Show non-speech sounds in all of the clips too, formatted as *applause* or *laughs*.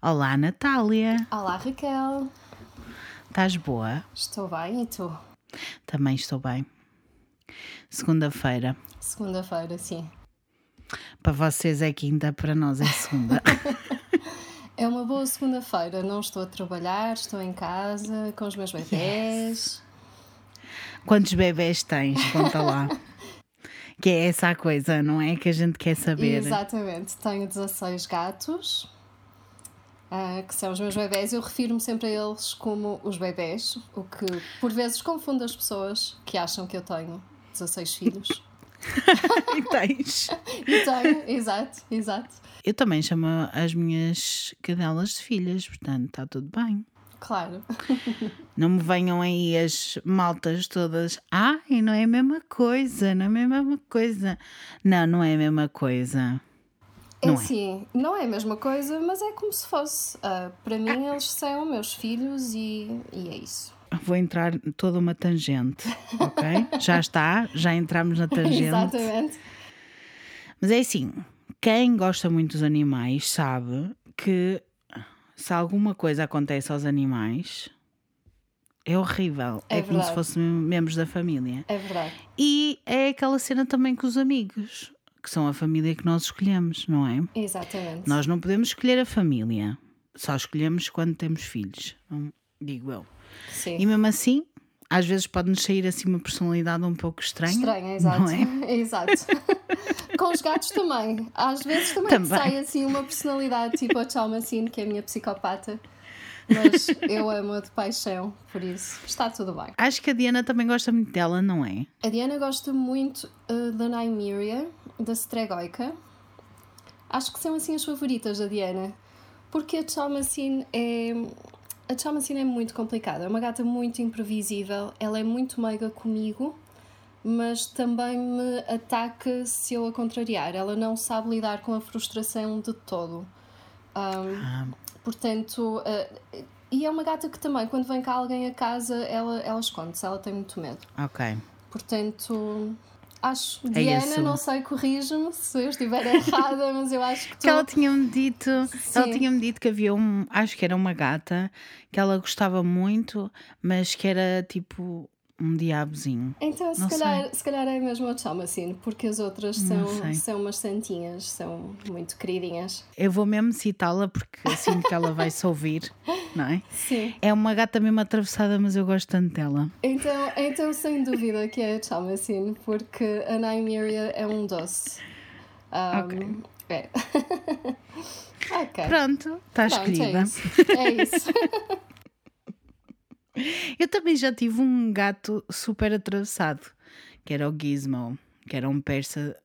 Olá, Natália. Olá, Raquel. Estás boa? Estou bem e tu? Também estou bem. Segunda-feira. Segunda-feira, sim. Para vocês é quinta, para nós é segunda. *laughs* *laughs* É uma boa segunda-feira. Não estou a trabalhar, estou em casa com os meus bebés. Quantos bebés tens? Conta lá. *laughs* que é essa a coisa, não é? Que a gente quer saber. Exatamente. Tenho 16 gatos, ah, que são os meus bebés. Eu refiro-me sempre a eles como os bebés, o que por vezes confunde as pessoas que acham que eu tenho 16 filhos. *laughs* e tens. E tenho, exato, exato. Eu também chamo as minhas cadelas de filhas, portanto está tudo bem. Claro. Não me venham aí as maltas todas. Ai, não é a mesma coisa, não é a mesma coisa. Não, não é a mesma coisa. É Não é. assim, não é a mesma coisa, mas é como se fosse. Ah, para mim, eles são meus filhos e, e é isso. Vou entrar toda uma tangente, ok? *laughs* já está, já entramos na tangente. Exatamente. Mas é assim, quem gosta muito dos animais sabe que se alguma coisa acontece aos animais é horrível. É É, como se fossem membros da família. É verdade. E é aquela cena também com os amigos, que são a família que nós escolhemos, não é? Exatamente. Nós não podemos escolher a família, só escolhemos quando temos filhos, digo eu. Sim. E mesmo assim, às vezes pode-nos sair assim uma personalidade um pouco estranha. Estranha, exato. Não é? exato. *laughs* *laughs* Com os gatos também. Às vezes também, Também. sai assim uma personalidade tipo a Chalmacine, que é a minha psicopata. Mas eu amo-a de paixão, por isso está tudo bem. Acho que a Diana também gosta muito dela, não é? A Diana gosta muito uh, da Nymeria, da Stregoica. Acho que são assim as favoritas da Diana. Porque a Chalmacine é. A Chalmacine é muito complicada. É uma gata muito imprevisível. Ela é muito meiga comigo, mas também me ataca se eu a contrariar. Ela não sabe lidar com a frustração de todo. Um, Ah, Portanto, uh, e é uma gata que também, quando vem cá alguém a casa, ela, ela esconde-se, ela tem muito medo. ok. Portanto, acho. É Diana, isso. não sei, corrige-me se eu estiver *laughs* errada, mas eu acho que tu. Que ela tinha-me dito, ela Sim. tinha-me dito que havia um, acho que era uma gata que ela gostava muito, mas que era tipo um diabozinho. Então, se calhar, se calhar é mesmo a Chalmacine, porque as outras são, são umas santinhas, são muito queridinhas. Eu vou mesmo citá-la porque sinto que ela vai se ouvir, *laughs* não é? Sim. É uma gata mesmo atravessada, mas eu gosto tanto dela. Então, então sem dúvida que é a Chalmacine, porque a Nymeria é um doce. Um, Ok. É. *laughs* ok. Pronto, está Pronto, é isso. É isso. *laughs* *laughs* Eu também já tive um gato super atravessado, que era o Gizmo, que era um persa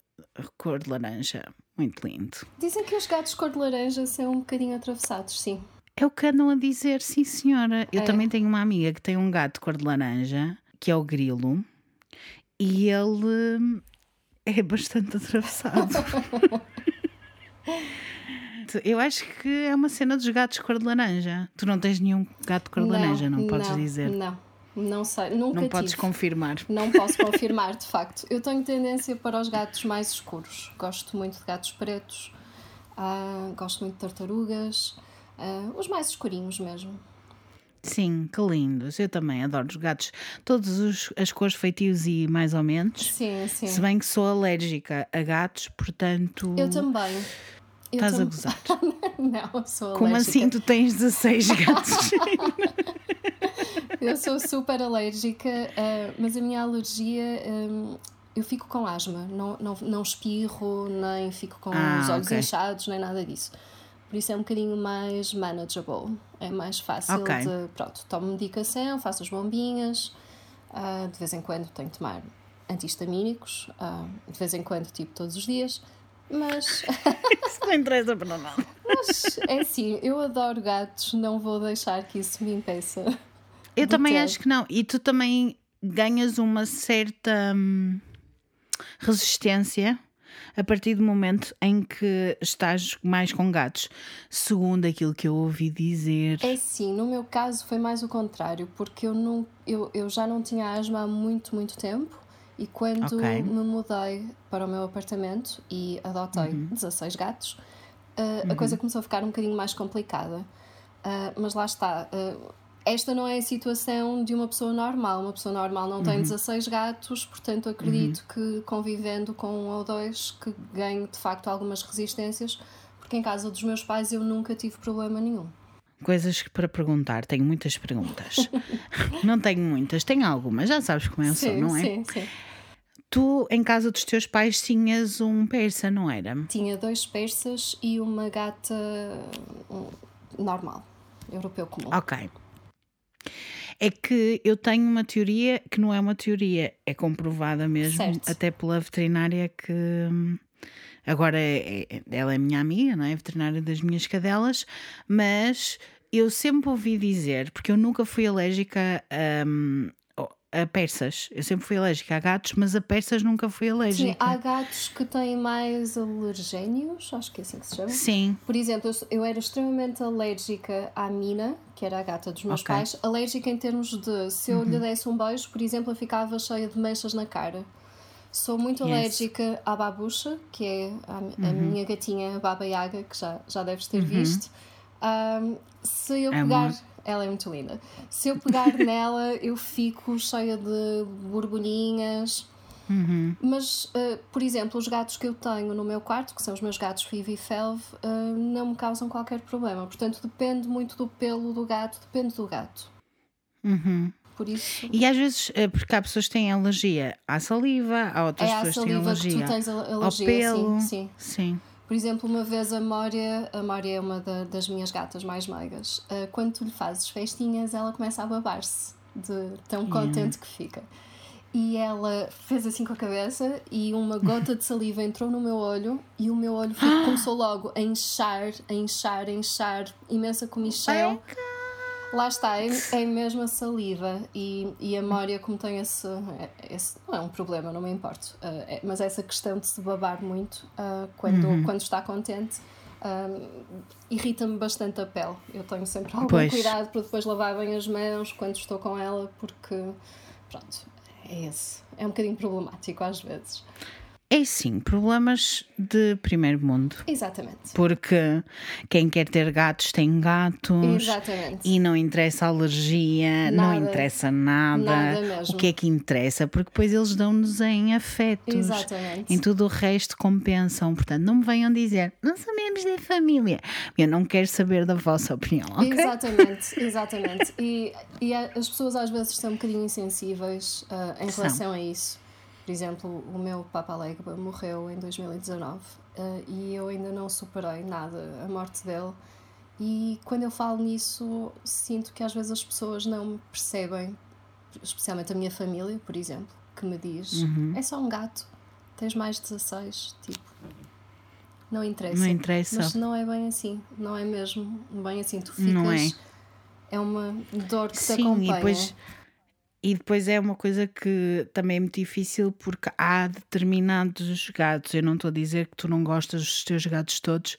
cor de laranja. Muito lindo. Dizem que os gatos cor de laranja são um bocadinho atravessados, sim. É o que andam a dizer, sim senhora. Eu É. também tenho uma amiga que tem um gato cor de laranja, que é o Grilo, e ele hum, é bastante *laughs* atravessado. *laughs* Eu acho que é uma cena dos gatos cor de laranja. Tu não tens nenhum gato cor de laranja, não podes dizer. Não, não sei, nunca Não podes tive. confirmar. Não posso *laughs* confirmar, de facto. Eu tenho tendência para os gatos mais escuros. Gosto muito de gatos pretos, ah, gosto muito de tartarugas, ah, os mais escurinhos mesmo. Sim, que lindos. Eu também adoro os gatos. Todas os- as cores feitios e mais ou menos. Sim, sim. Se bem que sou alérgica a gatos, portanto. Eu também. Eu Estás a gozar. *laughs* Não, sou Como alérgica. assim tu tens 16 *laughs* gatos? Eu sou super alérgica, ah, mas a minha alergia. hum, eu fico com asma, não, não, não espirro, nem fico com Ah, os olhos ok. inchados, nem nada disso. Por isso é um bocadinho mais manageable, é mais fácil Ok. de. Pronto, tomo medicação, faço as bombinhas, ah, de vez em quando tenho que tomar antihistamínicos, ah, de vez em quando, tipo todos os dias, mas, *laughs* Isso não interessa para nada. mas é assim, eu adoro gatos, não vou deixar que isso me impeça. Eu também ter. acho que não. E tu também ganhas uma certa hum, resistência a partir do momento em que estás mais com gatos. Segundo aquilo que eu ouvi dizer. É sim, no meu caso foi mais o contrário, porque eu, não, eu, eu já não tinha asma há muito, muito tempo e quando Ok. me mudei para o meu apartamento e adotei 16 gatos, uh, a coisa começou a ficar um bocadinho mais complicada. Uh, mas lá está. Uh, esta não é a situação de uma pessoa normal. Uma pessoa normal não tem 16 gatos, portanto acredito que convivendo com um ou dois que ganhe de facto algumas resistências, porque em casa dos meus pais eu nunca tive problema nenhum. Coisas para perguntar, tenho muitas perguntas. *laughs* não tenho muitas, tenho algumas, já sabes como eu sim, sou, não é? Sim, sim. Tu, em casa dos teus pais, tinhas um persa, não era? Tinha dois persas e uma gata normal, europeu comum. Ok. É que eu tenho uma teoria que não é uma teoria, é comprovada mesmo, Certo. até pela veterinária que hum, agora é, é- ela é minha amiga, não é? Veterinária das minhas cadelas, mas eu sempre ouvi dizer, porque eu nunca fui alérgica a, hum, a persas, eu sempre fui alérgica a gatos, mas a persas nunca fui Sim, alérgica. há gatos que têm mais alergénios, acho que é assim que se chama. Sim, Por exemplo, eu, era extremamente alérgica à Mina, que era a gata dos meus Ok. Uhum. pais. Alérgica em termos de se eu lhe desse um beijo, por exemplo, eu ficava cheia de manchas na cara. Sou muito Yes. Uhum. alérgica à babucha, que é a, a minha gatinha Baba Yaga, que já, já deves ter visto. Ahm, se eu pegar. Ela é muito linda. Se eu pegar *laughs* nela, eu fico cheia de borbulhinhas. Uhum. Mas, uh, por exemplo, os gatos que eu tenho no meu quarto, que são os meus gatos Fivi e Felv, uh, não me causam qualquer problema. Portanto, depende muito do pelo do gato, depende do gato. Uhum. Por isso, E às vezes, eh, porque há pessoas que têm alergia à saliva, há outras é pessoas que têm saliva que alergia tu tens al- ao alergia. pelo. Sim, sim. Sim. Por exemplo, uma vez a Mória, a Mória é uma da- das minhas gatas mais meigas, uh, quando tu lhe fazes festinhas, ela começa a babar-se de tão contente que fica. E ela fez assim com a cabeça e uma gota de saliva entrou no meu olho e o meu olho foi- *gasps* começou logo a inchar, a inchar, a inchar, imensa comichão. Lá está, é, é mesmo a saliva e, e a Mória, como tem esse, esse- Não é um problema, não me importo, uh, é- mas essa questão de se babar muito uh, quando, Uhum. quando está contente um, irrita-me bastante a pele. Eu tenho sempre algum Pois. cuidado para depois lavar bem as mãos quando estou com ela, porque. Pronto, é esse. É um bocadinho problemático às vezes. É sim, problemas de primeiro mundo. Exatamente. Porque quem quer ter gatos tem gatos. Exatamente. E não interessa alergia, não Nada. interessa nada. Nada mesmo. O que é que interessa? Porque depois eles dão-nos em afetos. Exatamente. Em tudo o resto compensam. Portanto, não me venham dizer, não sabemos da família. Eu não quero saber da vossa opinião, ok? Exatamente, exatamente. E, e as pessoas às vezes são um bocadinho insensíveis ah, em São. relação a isso. Por exemplo, o meu Papa Legba morreu em 2019 ah, e eu ainda não superei nada a morte dele. E quando eu falo nisso, sinto que às vezes as pessoas não me percebem, especialmente a minha família, por exemplo, que me diz: Uhum. é só um gato, tens mais 16, tipo. Não interessa. Não interessa. Mas não é bem assim, não é mesmo bem assim. Tu ficas. Não é. É uma dor que te Sim, acompanha. e depois, e depois é uma coisa que também é muito difícil porque há determinados gatos. Eu não estou a dizer que tu não gostas dos teus gatos todos,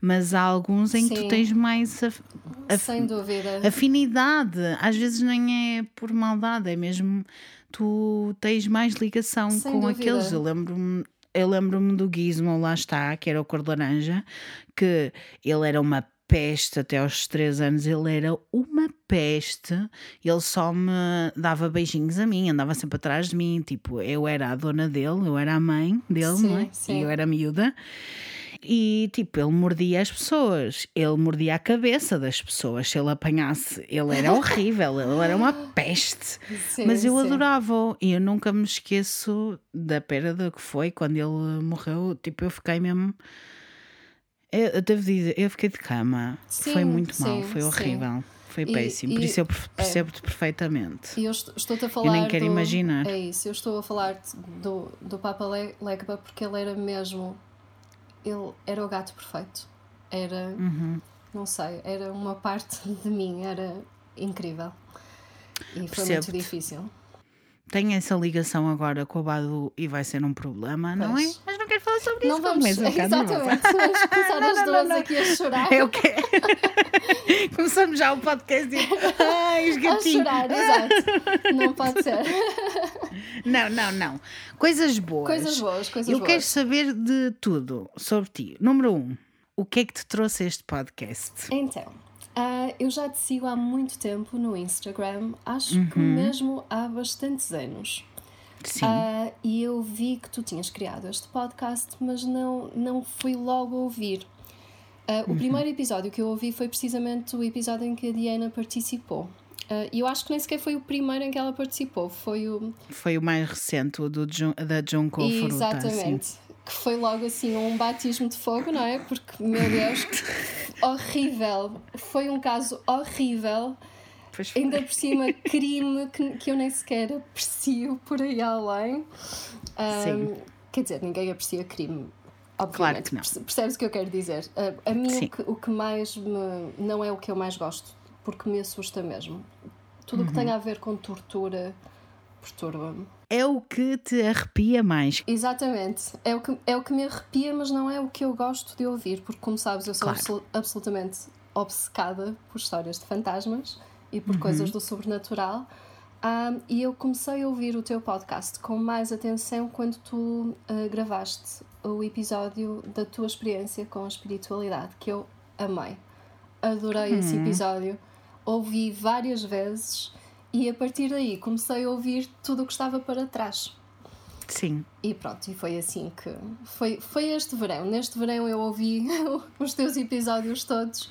mas há alguns em que Sim. tu tens mais af- af- Sem dúvida. afinidade. Às vezes nem é por maldade, é mesmo tu tens mais ligação Sem com dúvida. aqueles. Eu lembro-me. Eu lembro-me do Gizmo, lá está, que era o cor de laranja, que ele era uma peste até aos 3 anos, ele era uma peste, ele só me dava beijinhos a mim, andava sempre atrás de mim, tipo, eu era a dona dele, eu era a mãe dele, Sim, não é? sim. E eu era miúda. E tipo, ele mordia as pessoas, ele mordia a cabeça das pessoas. Se ele apanhasse, ele era *laughs* horrível, ele era uma peste. Sim, Mas eu adorava-o e eu nunca me esqueço da perda que foi quando ele morreu. Tipo, eu fiquei mesmo. Eu, eu devo dizer, eu fiquei de cama. foi Sim, muito mal, sim, foi sim. horrível. Foi E- péssimo. Por e- isso eu é. percebo-te perfeitamente. E eu est- estou-te a falar. quero do- imaginar. É isso, eu estou a falar do, do Papa Le- Legba porque ele era mesmo. Ele era o gato perfeito. Era. Uhum. Não sei, era uma parte *laughs* de mim, era incrível. E foi muito difícil. Tenho essa ligação agora com o Badu e vai ser um problema, não é? Não quero falar sobre Não isso. vamos. nervosa. Exatamente, vamos começar as duas aqui a chorar. É o quê? *laughs* Começamos já o podcast e. Ai, os A gatinhos. chorar, exato. Não pode ser. *laughs* Não, não, não. Coisas boas. Coisas boas, coisas Eu boas. quero saber de tudo sobre ti. Número um, o que é que te trouxe este podcast? Então, uh, eu já te sigo há muito tempo no Instagram, acho uhum. que mesmo há bastantes anos. Sim. Uh, e eu vi que tu tinhas criado este podcast, mas não, não fui logo ouvir. Uh, uhum. O primeiro episódio que eu ouvi foi precisamente o episódio em que a Diana participou. Uh, e eu acho que nem sequer foi o primeiro em que ela participou, foi o. Foi o mais recente, o do Jun, da Junko Furuta. Exatamente. Assim. Que foi logo assim um batismo de fogo, não é? Porque, meu Deus, *laughs* horrível. Foi um caso horrível. Ainda por cima, *laughs* crime que, que eu nem sequer aprecio por aí além. Um, Sim. Quer dizer, ninguém aprecia crime. Obviamente, claro que não. percebes o que eu quero dizer? Uh, a mim, o que, o que mais me. não é o que eu mais gosto porque me assusta mesmo. Tudo o uhum. que tem a ver com tortura perturba-me. É o que te arrepia mais. Exatamente. É o, que, é o que me arrepia, mas não é o que eu gosto de ouvir, porque, como sabes, eu sou claro. absolutamente obcecada por histórias de fantasmas e por uhum. coisas do sobrenatural. Um, e eu comecei a ouvir o teu podcast com mais atenção quando tu uh, gravaste o episódio da tua experiência com a espiritualidade, que eu amei. Adorei uhum. esse episódio ouvi várias vezes e a partir daí comecei a ouvir tudo o que estava para trás. Sim. E pronto, e foi assim que. Foi, foi este verão. Neste verão eu ouvi *laughs* os teus episódios todos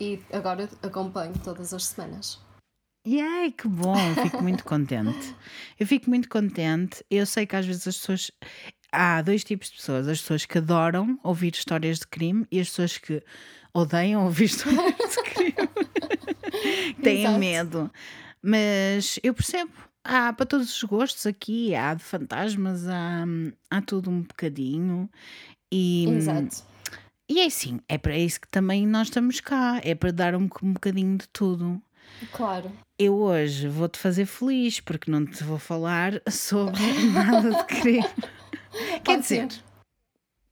e agora acompanho todas as semanas. E ai, que bom, eu fico muito contente. Eu fico muito contente. Eu sei que às vezes as pessoas. Há dois tipos de pessoas: as pessoas que adoram ouvir histórias de crime e as pessoas que odeiam ouvir *laughs* histórias de crime. *laughs* Têm Exato. medo. Mas eu percebo. Há para todos os gostos aqui, há de fantasmas, há, há tudo um bocadinho. E, Exato. E é assim, é para isso que também nós estamos cá, é para dar um, um bocadinho de tudo. Claro. Eu hoje vou-te fazer feliz porque não te vou falar sobre *laughs* nada de crime. Quer dizer, ser.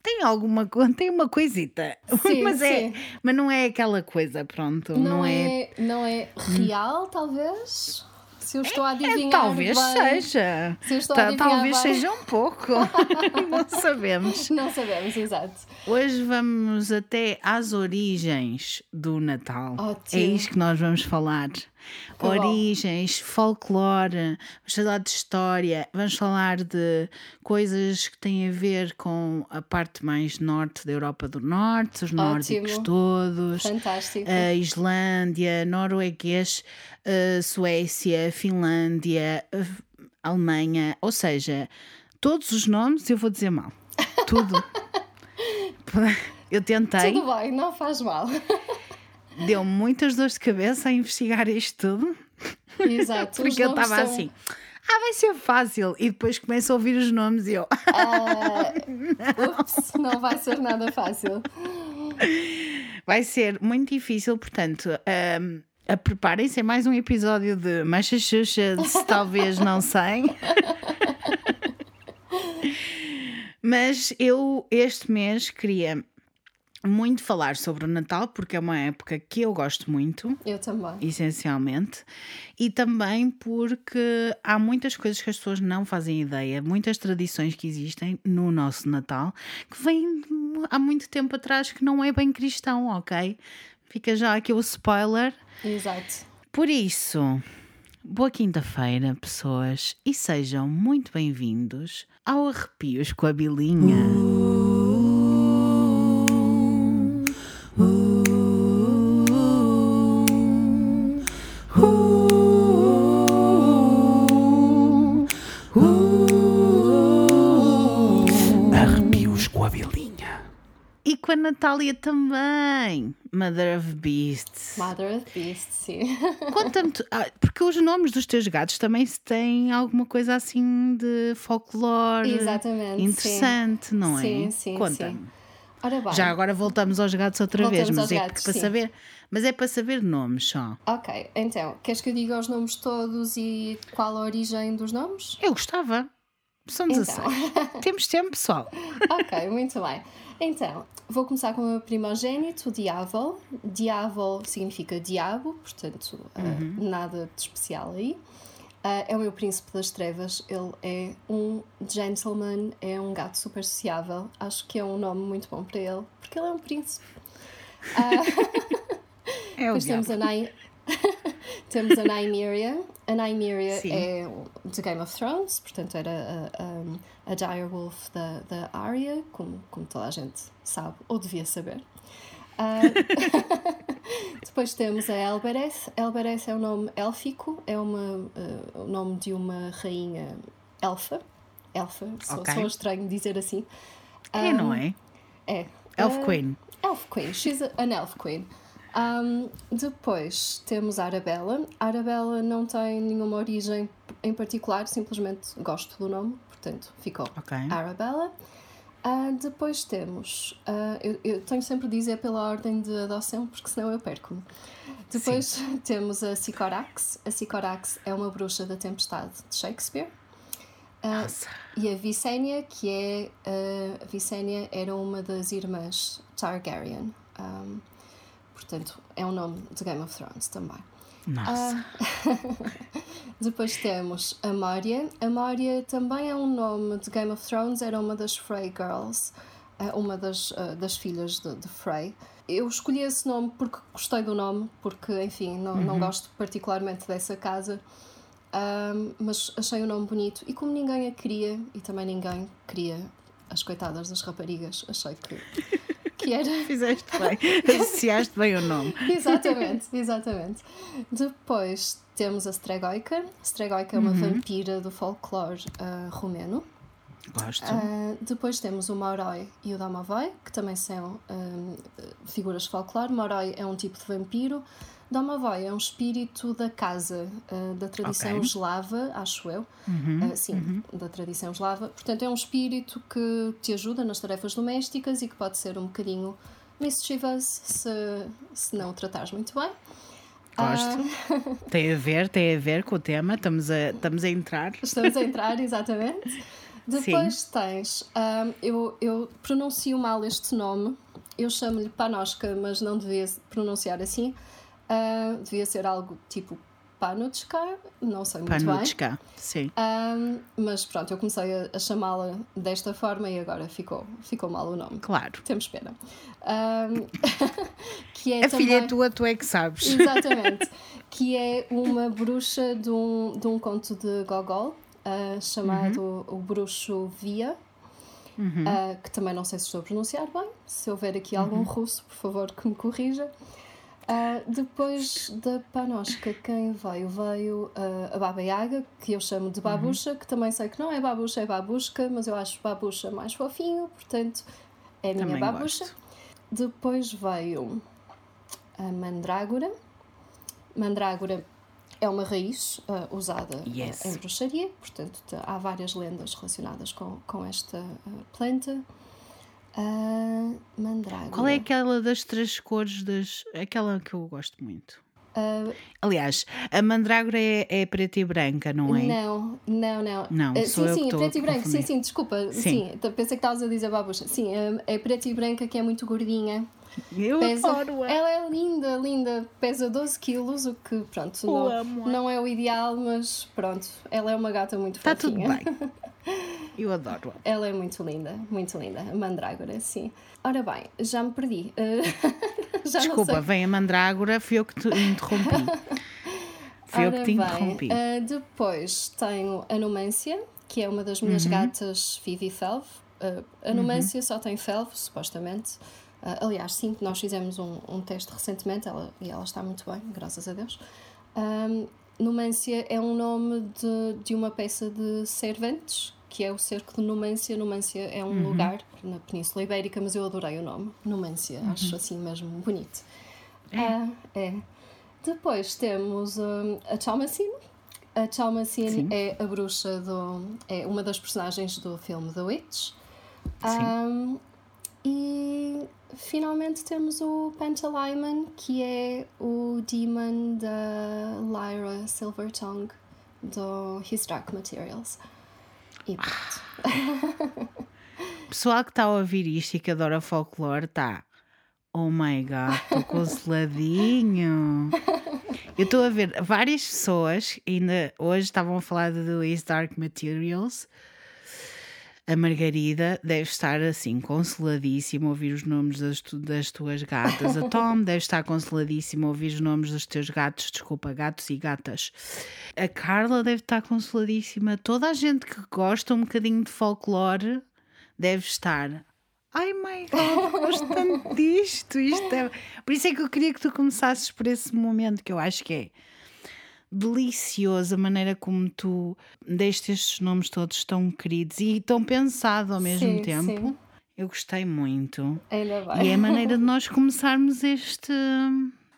Tem alguma coisa, tem uma coisita. Sim, *laughs* mas, é, sim. Mas não é aquela coisa, pronto. Não, não é, é, não é real, talvez? Se eu estou a é, adivinhar. É, talvez bem, seja. Se eu estou a adivinhar talvez bem. seja um pouco. *laughs* não sabemos. Não sabemos, exato. Hoje vamos até às origens do Natal. Ótimo. É isto que nós vamos falar. Que origens, bom. folclore, vamos falar de história, vamos falar de coisas que têm a ver com a parte mais norte da Europa do Norte, os nórdicos todos, Fantástico. a Islândia, norueguês, Suécia, Finlândia, Alemanha, ou seja, todos os nomes eu vou dizer mal. Tudo. *laughs* eu tentei. Tudo bem, não faz mal deu muitas dores de cabeça a investigar isto tudo. Exato. *laughs* Porque eu estava são... assim. Ah, vai ser fácil. E depois começo a ouvir os nomes e eu. Uh, não. *laughs* Ups, não vai ser nada fácil. Vai ser muito difícil, portanto. Um, Preparem-se, é mais um episódio de Massachusetts, *laughs* talvez, não sei. Mas eu este mês queria muito falar sobre o Natal, porque é uma época que eu gosto muito. Eu também. Essencialmente. E também porque há muitas coisas que as pessoas não fazem ideia, muitas tradições que existem no nosso Natal, que vêm há muito tempo atrás que não é bem cristão, ok? Fica já aqui o spoiler. Exato. Por isso, boa quinta-feira, pessoas, e sejam muito bem-vindos ao Arrepios com a Bilinha. Uh. Com a Natália também. Mother of Beasts. Mother of Beasts, sim. *laughs* Conta-me, ah, porque os nomes dos teus gatos também têm alguma coisa assim de folclore. Exatamente. Interessante, sim. não é? Sim, sim. Conta-me. Já agora voltamos aos gatos outra voltamos vez, mas é gatos, para sim. saber. Mas é para saber nomes só. Ok, então, queres que eu diga os nomes todos e qual a origem dos nomes? Eu gostava. São 16. Então. *laughs* Temos tempo, pessoal. ok, muito bem. Então, vou começar com o meu primogênito, o Diabo. Diabo significa diabo, portanto, eh, uhum. uh, nada de especial aí. Uh, é o meu príncipe das trevas. Ele é um gentleman, é um gato super sociável. Acho que é um nome muito bom para ele, porque ele é um príncipe. *laughs* É o Depois temos diabo. a Nai... *laughs* temos a Nymeria. A Nymeria Sim. é de Game of Thrones, portanto era a, a, a direwolf da, da Arya, como, como toda a gente sabe, ou devia saber. Ah, *laughs* depois temos a Elbereth. Elbereth é um nome élfico, é uma, ah, o nome de uma rainha elfa. Elfa, sou, Ok. sou estranho dizer assim. É, não é? É. Elf Ah, Queen. Elf Queen, she's an Elf Queen. Um, depois temos a Arabella. A Arabella não tem nenhuma origem em particular, simplesmente gosto do nome, portanto ficou Ok. Arabella. Ah, depois temos, ah, eu, eu tenho sempre de dizer pela ordem de adoção, porque senão eu perco-me. Depois *laughs* temos a Sycorax. A Sycorax é uma bruxa da tempestade de Shakespeare. Nossa. e a Visenya, que é. Visenya era uma das irmãs Targaryen. Um, portanto, é um nome de Game of Thrones também. Nossa. *laughs* Depois temos a Moria. A Moria também é um nome de Game of Thrones, era uma das Frey Girls, ah, uma das, ah, das filhas de, de Frey. Eu escolhi esse nome porque gostei do nome, porque, enfim, não, não gosto particularmente dessa casa. Ahm, mas achei o nome bonito e como ninguém a queria e também ninguém queria as coitadas das raparigas, achei que, que era. *laughs* Fizeste bem. Associaste bem o nome. *laughs* exatamente, exatamente. Depois temos a Stregoica. Stregoica é uma vampira do folclore ah, romeno. Gosto. Ah, depois temos o Moroi e o Domovoi, que também são ah, figuras de folclore. Moroi é um tipo de vampiro. Domovoi é um espírito da casa, ah, da tradição Ok. eslava, acho eu. Ah, sim, da tradição eslava. Portanto, é um espírito que te ajuda nas tarefas domésticas e que pode ser um bocadinho mischievous se, se não o tratares muito bem. Gosto. *laughs* Tem a ver, tem a ver com o tema. Estamos a, estamos a entrar. Estamos a entrar, *laughs* exatamente. Depois tens, ahm, eu, eu pronuncio mal este nome, eu chamo-lhe Panosca, mas não devia pronunciar assim. Ah, devia ser algo tipo Panuchka, não sei muito bem. Panuchka. Sim. Ahm, mas pronto, eu comecei a, a chamá-la desta forma e agora ficou, ficou mal o nome. Claro. Temos pena. Ahm, *laughs* que é A filha é também- tua, tu é que sabes. Exatamente. *laughs* que é uma bruxa de um, de um conto de Gogol, ah, chamado O Bruxo Via. ah, que também não sei se estou a pronunciar bem. Se houver aqui algum russo, por favor, que me corrija. Ah, depois da Panosca, quem veio? Veio ah, a Baba Yaga, que eu chamo de Babucha, que também sei que não é Babucha, é Babusca, mas eu acho Babucha mais fofinho, portanto é a minha Também Babucha. gosto. Depois veio a Mandrágora. Mandrágora é uma raiz ah, usada Yes. em bruxaria, portanto há várias lendas relacionadas com, com esta planta. Mandrágora. Qual é aquela das três cores? Das... Aquela que eu gosto muito. Ah, Aliás, a mandrágora é, é preta e branca, não é? Não, não, não. Não, sou sim, sim, a preto e branco. Sim, sim, desculpa. Sim. Sim, t- pensei que estavas a dizer babucha. Sim, ah, é preta e branca que é muito gordinha. Eu Pesa, adoro-a. ela é linda, linda, pesa 12 quilos, o que pronto, não, não é o ideal, mas pronto, ela é uma gata muito Está Tá tudo fofinha. bem. *laughs* Eu adoro-a. Ela é muito linda, muito linda, a mandrágora, sim. Ora bem, já me perdi. *laughs* Já Desculpa, vem a mandrágora, fui eu que te interrompi. *laughs* Fui eu Ora que te bem, interrompi. ah, depois tenho a Numância, que é uma das minhas Uhum. gatas Vivi Felv. Ah, a Numância só tem Felv, supostamente. Ah, aliás, sim, nós fizemos um, um teste recentemente ela, e ela está muito bem, graças a Deus. Um, Numância é um nome de, de uma peça de Cervantes, que é o cerco de Numância. Numância é um lugar na Península Ibérica, mas eu adorei o nome, Numância, acho assim mesmo bonito. Ah, é. Depois temos hum, a Chalmacine. A Chalmacine é a bruxa do. é uma das personagens do filme The Witch. Sim. Um, e finalmente temos o Pantalaimon, que é o demon da Lyra Silvertongue do His Dark Materials. E pronto. *laughs* Pessoal que está a ouvir isto e que adora folclore, está. Oh my god, estou consoladinho. *laughs* Eu estou a ver várias pessoas, ainda hoje estavam a falar do His Dark Materials. A Margarida deve estar assim, consoladíssima a ouvir os nomes das, tu- das tuas gatas. A Tom *laughs* deve estar consoladíssima a ouvir os nomes dos teus gatos, desculpa, gatos e gatas. A Carla deve estar consoladíssima. Toda a gente que gosta um bocadinho de folclore deve estar. Ai, my God, gosto tanto disto. Isto é... Por isso é que eu queria que tu começasses por esse momento que eu acho que é delicioso a maneira como tu deste estes nomes todos tão queridos e tão pensado ao mesmo Sim, tempo. sim. Eu gostei muito. Ainda bem. E é a maneira de *laughs* nós começarmos este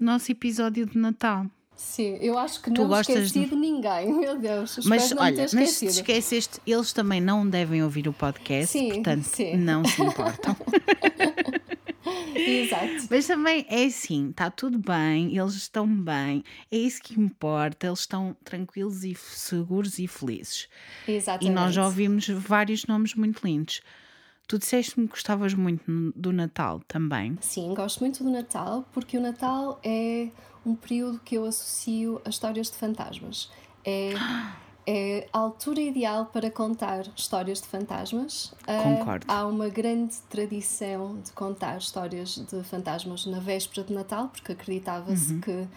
nosso episódio de Natal. Sim, eu acho que Tu não esqueci de- de ninguém. *laughs* Meu Deus, Mas olha, mas se esqueceste, eles também não devem ouvir o podcast, Sim, portanto sim. não se importam. *laughs* Exato. Mas também é assim, está tudo bem, eles estão bem, é isso que importa, eles estão tranquilos e seguros e felizes. Exatamente. E nós já ouvimos vários nomes muito lindos. Tu disseste-me que gostavas muito do Natal também. Sim, gosto muito do Natal porque o Natal é um período que eu associo a histórias de fantasmas. É, *gasps* é a altura ideal para contar histórias de fantasmas. Ah, Concordo. há uma grande tradição de contar histórias de fantasmas na véspera de Natal, porque acreditava-se Uhum. que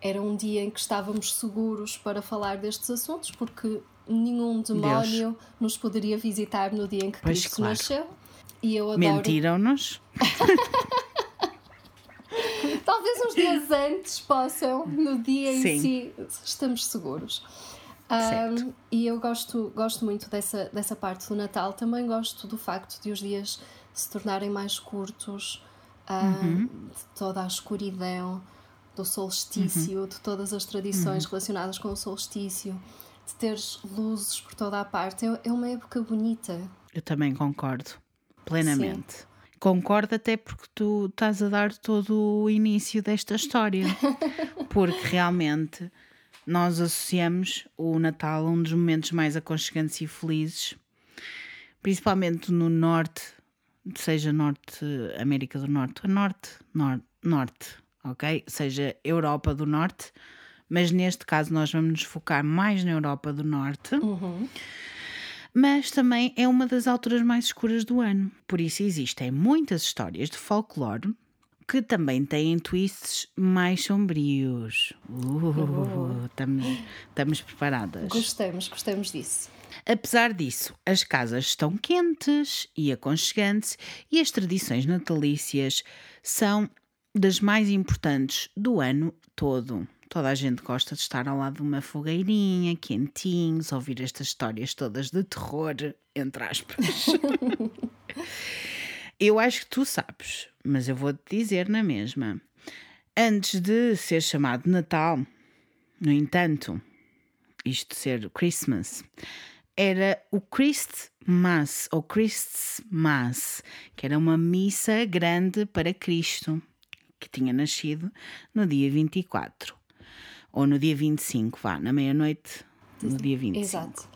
era um dia em que estávamos seguros para falar destes assuntos, porque nenhum demónio nos poderia visitar no dia em que Pois, Cristo claro. nasceu. E eu adoro Mentiram-nos? *laughs* Talvez uns dias antes possam, no dia em Sim. si, estamos seguros. Um, e eu gosto, gosto muito dessa, dessa parte do Natal. Também gosto do facto de os dias se tornarem mais curtos, um, Uhum. de toda a escuridão, do solstício, Uhum. de todas as tradições relacionadas com o solstício, de teres luzes por toda a parte. É, é uma época bonita. Eu também concordo, plenamente. Concordo até porque tu estás a dar todo o início desta história. *laughs* Porque realmente nós associamos o Natal a um dos momentos mais aconchegantes e felizes, principalmente no norte, seja norte, América do Norte, norte, norte, norte, ok? Seja Europa do Norte, mas neste caso nós vamos nos focar mais na Europa do Norte mas também é uma das alturas mais escuras do ano. Por isso existem muitas histórias de folclore que também têm twists mais sombrios. Uh, estamos, estamos preparadas. Gostamos, gostamos disso. Apesar disso, as casas estão quentes e aconchegantes e as tradições natalícias são das mais importantes do ano todo. Toda a gente gosta de estar ao lado de uma fogueirinha, quentinhos, ouvir estas histórias todas de terror, entre aspas. *laughs* eu acho que tu sabes, mas eu vou-te dizer na mesma. Antes de ser chamado Natal, no entanto, isto ser Christmas, era o Christmas ou Christmas, que era uma missa grande para Cristo, que tinha nascido no dia 24 ou no dia 25, vá, na meia-noite, no dia 25. Exato.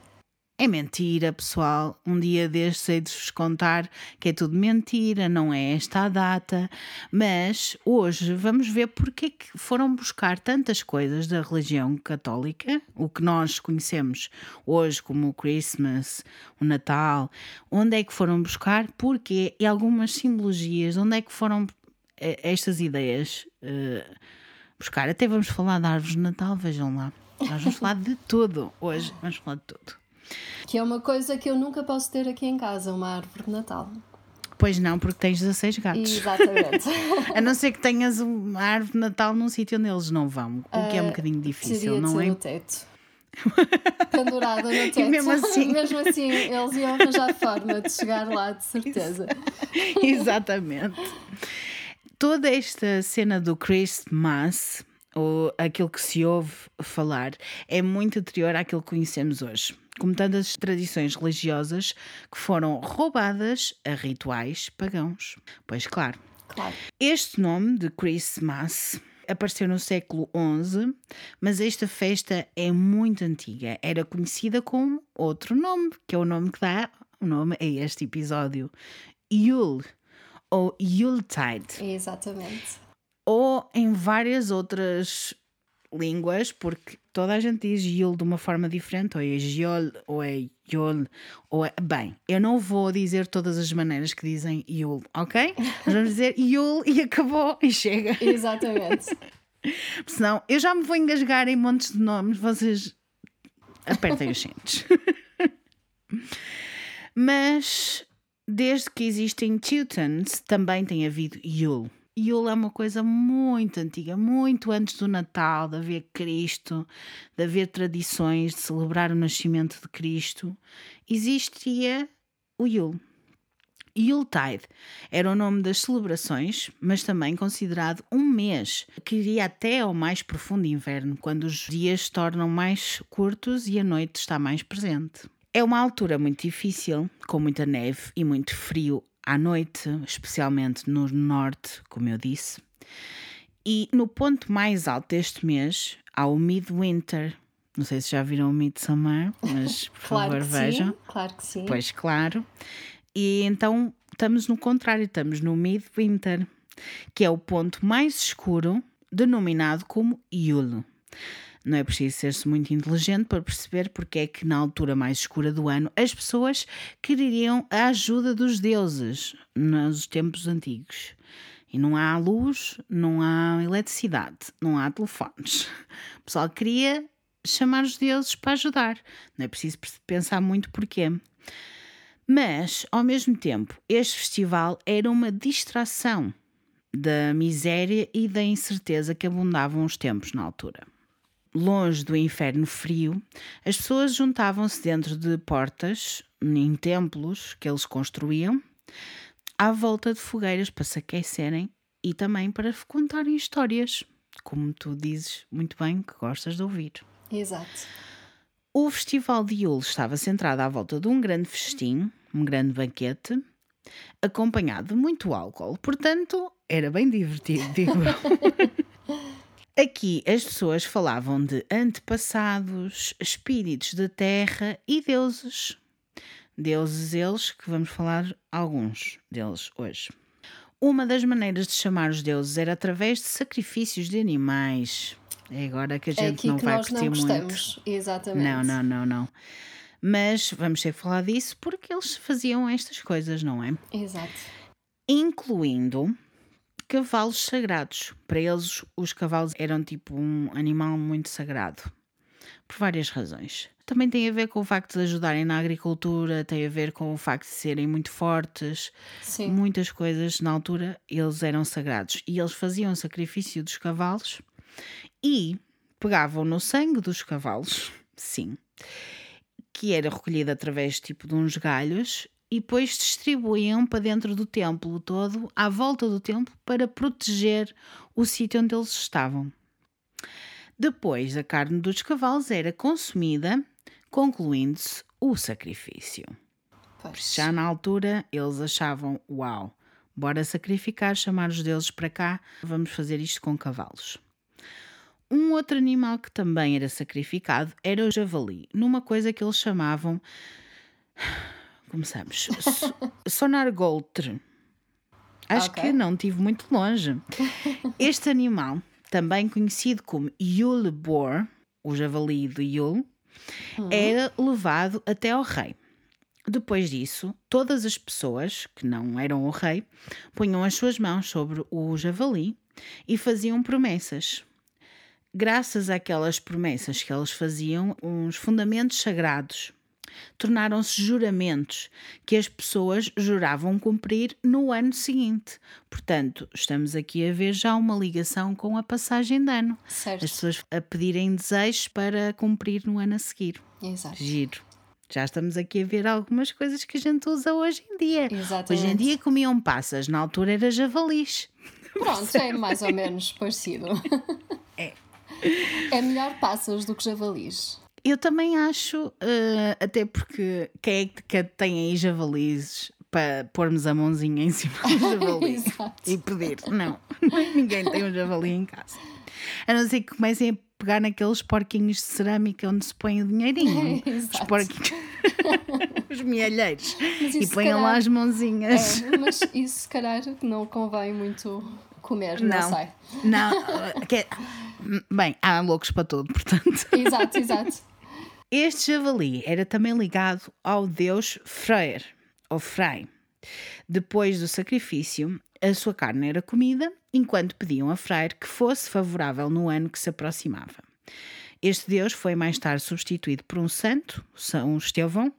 É mentira, pessoal. Um dia destes hei de vos contar que é tudo mentira, não é esta a data. Mas hoje vamos ver porque é que foram buscar tantas coisas da religião católica, o que nós conhecemos hoje como o Christmas, o Natal, onde é que foram buscar, porquê e algumas simbologias, onde é que foram eh, estas ideias eh, buscar. Até vamos falar de árvores de Natal, vejam lá. Nós vamos falar de tudo hoje, vamos falar de tudo. Que é uma coisa que eu nunca posso ter aqui em casa, uma árvore de Natal. Pois não, porque tens 16 gatos. Exatamente. *laughs* A não ser que tenhas uma árvore de Natal num sítio onde eles não vão, o que é um bocadinho difícil, não é? no teto. Pendurada no *laughs* teto. mesmo assim- *laughs* Mesmo assim, eles iam arranjar forma de chegar lá, de certeza. Exatamente. Toda esta cena do Christmas, ou aquilo que se ouve falar, é muito anterior àquilo que conhecemos hoje. Como tantas tradições religiosas que foram roubadas a rituais pagãos. Pois claro. Claro. Este nome de Christmas apareceu no século XI, mas esta festa é muito antiga. Era conhecida com outro nome, que é o nome que dá o nome a este episódio: Yule ou Yuletide, Exatamente. ou em várias outras línguas, porque toda a gente diz Yule de uma forma diferente, ou é Yol, ou é Yol, ou é. Bem, eu não vou dizer todas as maneiras que dizem Yule, ok? Nós vamos dizer *laughs* Yule e acabou e chega. Exatamente. *laughs* Senão eu já me vou engasgar em montes de nomes, vocês apertem os cintos. *laughs* Mas desde que existem Teutons, também tem havido Yule. Yule é uma coisa muito antiga, muito antes do Natal, de haver Cristo, de haver tradições de celebrar o nascimento de Cristo. Existia o Yule. Yuletide era o nome das celebrações, mas também considerado um mês, que iria até ao mais profundo inverno, quando os dias se tornam mais curtos e a noite está mais presente. É uma altura muito difícil, com muita neve e muito frio à noite, especialmente no norte, como eu disse. E no ponto mais alto deste mês há o Midwinter. Não sei se já viram o Midsummer, mas *laughs* por claro favor vejam. Sim, claro que sim. Pois claro. E então estamos no contrário, estamos no Midwinter, que é o ponto mais escuro, denominado como Yule. Não é preciso ser-se muito inteligente para perceber porque é que na altura mais escura do ano as pessoas queriam a ajuda dos deuses nos tempos antigos. E não há luz, não há eletricidade, não há telefones. O pessoal queria chamar os deuses para ajudar. Não é preciso pensar muito porquê. Mas, ao mesmo tempo, este festival era uma distração da miséria e da incerteza que abundavam os tempos na altura. Longe do inferno frio, as pessoas juntavam-se dentro de portas, em templos que eles construíam, à volta de fogueiras para se aquecerem e também para contarem histórias, como tu dizes muito bem que gostas de ouvir. Exato. O festival de Yule estava centrado à volta de um grande festim, um grande banquete, acompanhado de muito álcool. Portanto, era bem divertido, digo. *laughs* Aqui as pessoas falavam de antepassados, espíritos da terra e deuses. Deuses eles que vamos falar alguns deles hoje. Uma das maneiras de chamar os deuses era através de sacrifícios de animais. É agora que a É gente aqui não que vai nós não curtir muito. gostamos. Exatamente. Não, não, não, não. Mas vamos ter que falar disso porque eles faziam estas coisas, não é? Exato. Incluindo cavalos sagrados. Para eles, os cavalos eram tipo um animal muito sagrado. Por várias razões. Também tem a ver com o facto de ajudarem na agricultura, tem a ver com o facto de serem muito fortes. Sim. Muitas coisas na altura eles eram sagrados. E eles faziam o sacrifício dos cavalos e pegavam no sangue dos cavalos, sim, que era recolhido através tipo de uns galhos e depois distribuíam para dentro do templo todo, à volta do templo, para proteger o sítio onde eles estavam. Depois, a carne dos cavalos era consumida, concluindo-se o sacrifício. Pois. Já na altura, eles achavam: uau, bora sacrificar, chamar os deuses para cá, vamos fazer isto com cavalos. Um outro animal que também era sacrificado era o javali, numa coisa que eles chamavam. Começamos. so- *laughs* Sonargoltre. Acho Ok. que não estive muito longe. Este animal, também conhecido como Yule Boar, o javali do Yule, era levado até ao rei. Depois disso, todas as pessoas que não eram o rei punham as suas mãos sobre o javali e faziam promessas. Graças àquelas promessas que eles faziam, uns fundamentos sagrados tornaram-se juramentos que as pessoas juravam cumprir no ano seguinte. Portanto, estamos aqui a ver já uma ligação com a passagem de ano. Certo. As pessoas a pedirem desejos para cumprir no ano a seguir. Exato. Giro. Já estamos aqui a ver algumas coisas que a gente usa hoje em dia. Exatamente. Hoje em dia comiam passas, na altura era javalis. *laughs* Pronto, é mais ou menos parecido. É. É melhor passas do que javalis. Eu também acho, eh, até porque quem é que tem aí javalis para pormos a mãozinha em cima do *laughs* javali e pedir? Não, *laughs* ninguém tem um javali em casa. A não ser que comecem a pegar naqueles porquinhos de cerâmica onde se põe o dinheirinho. *laughs* Os porquinhos. Os mielheiros. E se põem lá calhar, as mãozinhas. É, mas isso se calhar não convém muito comer, não, Não. sei. Não, que é- bem, há loucos para tudo, portanto. Exato, exato. Este javali era também ligado ao deus Freyr, ou Frey. Depois do sacrifício, a sua carne era comida, enquanto pediam a Freyr que fosse favorável no ano que se aproximava. Este deus foi mais tarde substituído por um santo, São Estevão,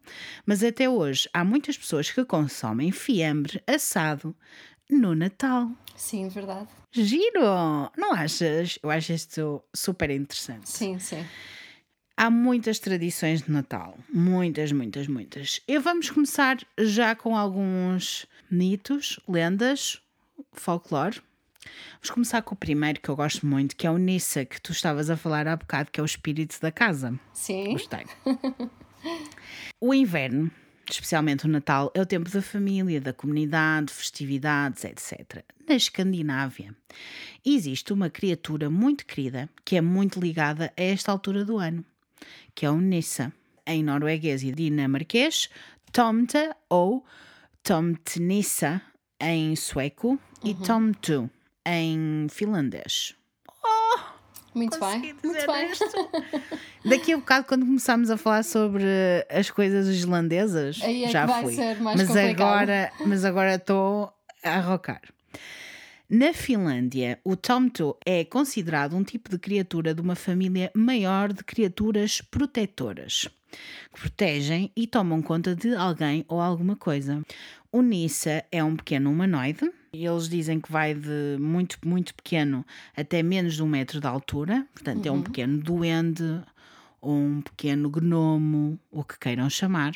mas até hoje há muitas pessoas que consomem fiambre assado no Natal. Sim, verdade. Giro! Não achas? Eu acho isto super interessante. Sim, sim. Há muitas tradições de Natal. Muitas, muitas, muitas. E vamos começar já com alguns mitos, lendas, folclore. Vamos começar com o primeiro que eu gosto muito, que é o Nissa, que tu estavas a falar há bocado, que é o espírito da casa. Sim. Gostei. *laughs* o inverno, especialmente o Natal, é o tempo da família, da comunidade, festividades, etc. Na Escandinávia, existe uma criatura muito querida que é muito ligada a esta altura do ano, que é o Nissa. Em norueguês e dinamarquês, Tomte ou Tomtenissa em sueco e Tomtu em finlandês. Muito Consegui bem. Muito bem. *laughs* Daqui a bocado, quando começarmos a falar sobre as coisas islandesas, é que já vai fui. ser mais mas complicado. agora, mas agora estou a arrocar. Na Finlândia, o Tomto é considerado um tipo de criatura de uma família maior de criaturas protetoras, que protegem e tomam conta de alguém ou alguma coisa. O Nissa é um pequeno humanoide. Eles dizem que vai de muito, muito pequeno até menos de um metro de altura. Portanto, é um pequeno duende ou um pequeno gnomo, o que queiram chamar.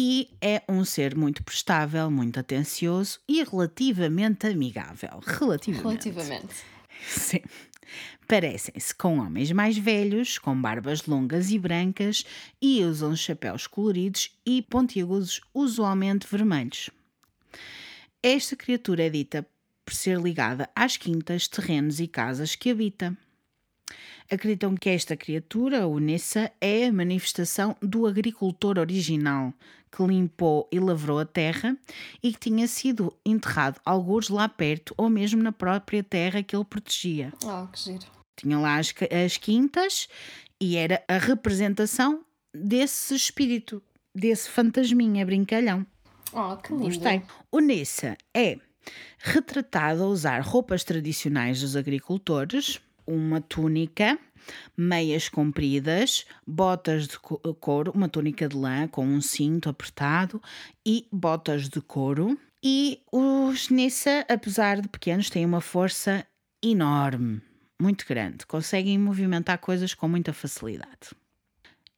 E é um ser muito prestável, muito atencioso e relativamente amigável. Relativamente. Relativamente. Sim. Parecem-se com homens mais velhos, com barbas longas e brancas e usam chapéus coloridos e pontiagudos, usualmente vermelhos. Esta criatura é dita por ser ligada às quintas, terrenos e casas que habita. Acreditam que esta criatura, o Nessa, é a manifestação do agricultor original que limpou e lavrou a terra e que tinha sido enterrado alguns lá perto ou mesmo na própria terra que ele protegia. Oh, que giro. Tinha lá as, as quintas e era a representação desse espírito, desse fantasminha brincalhão. Oh, que lindo. Gostei. O Nessa é retratado a usar roupas tradicionais dos agricultores, uma túnica, meias compridas, botas de co- couro, uma túnica de lã com um cinto apertado e botas de couro. E os Nessa, apesar de pequenos, têm uma força enorme, muito grande. Conseguem movimentar coisas com muita facilidade.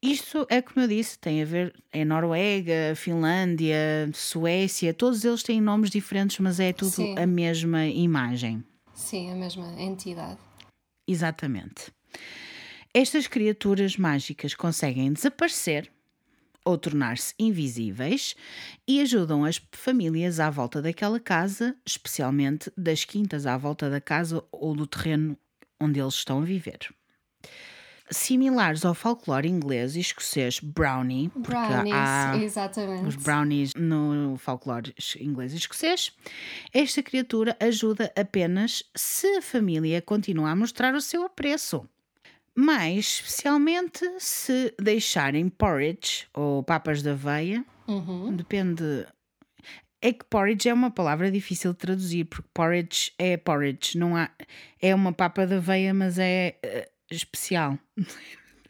Isto é como eu disse, tem a ver é Noruega, Finlândia, Suécia, todos eles têm nomes diferentes, mas é tudo Sim. a mesma imagem. Sim, a mesma entidade. Exatamente. Estas criaturas mágicas conseguem desaparecer ou tornar-se invisíveis e ajudam as famílias à volta daquela casa, especialmente das quintas à volta da casa ou do terreno onde eles estão a viver. Similares ao folclore inglês e escocês brownie, porque Brownies, há exatamente. os brownies no folclore inglês e escocês. Esta criatura ajuda apenas se a família continua a mostrar o seu apreço. Mais especialmente se deixarem porridge ou papas de aveia, Uhum. depende. É que porridge é uma palavra difícil de traduzir, porque porridge é porridge, não há. É uma papa de aveia, mas é eh, especial. *laughs*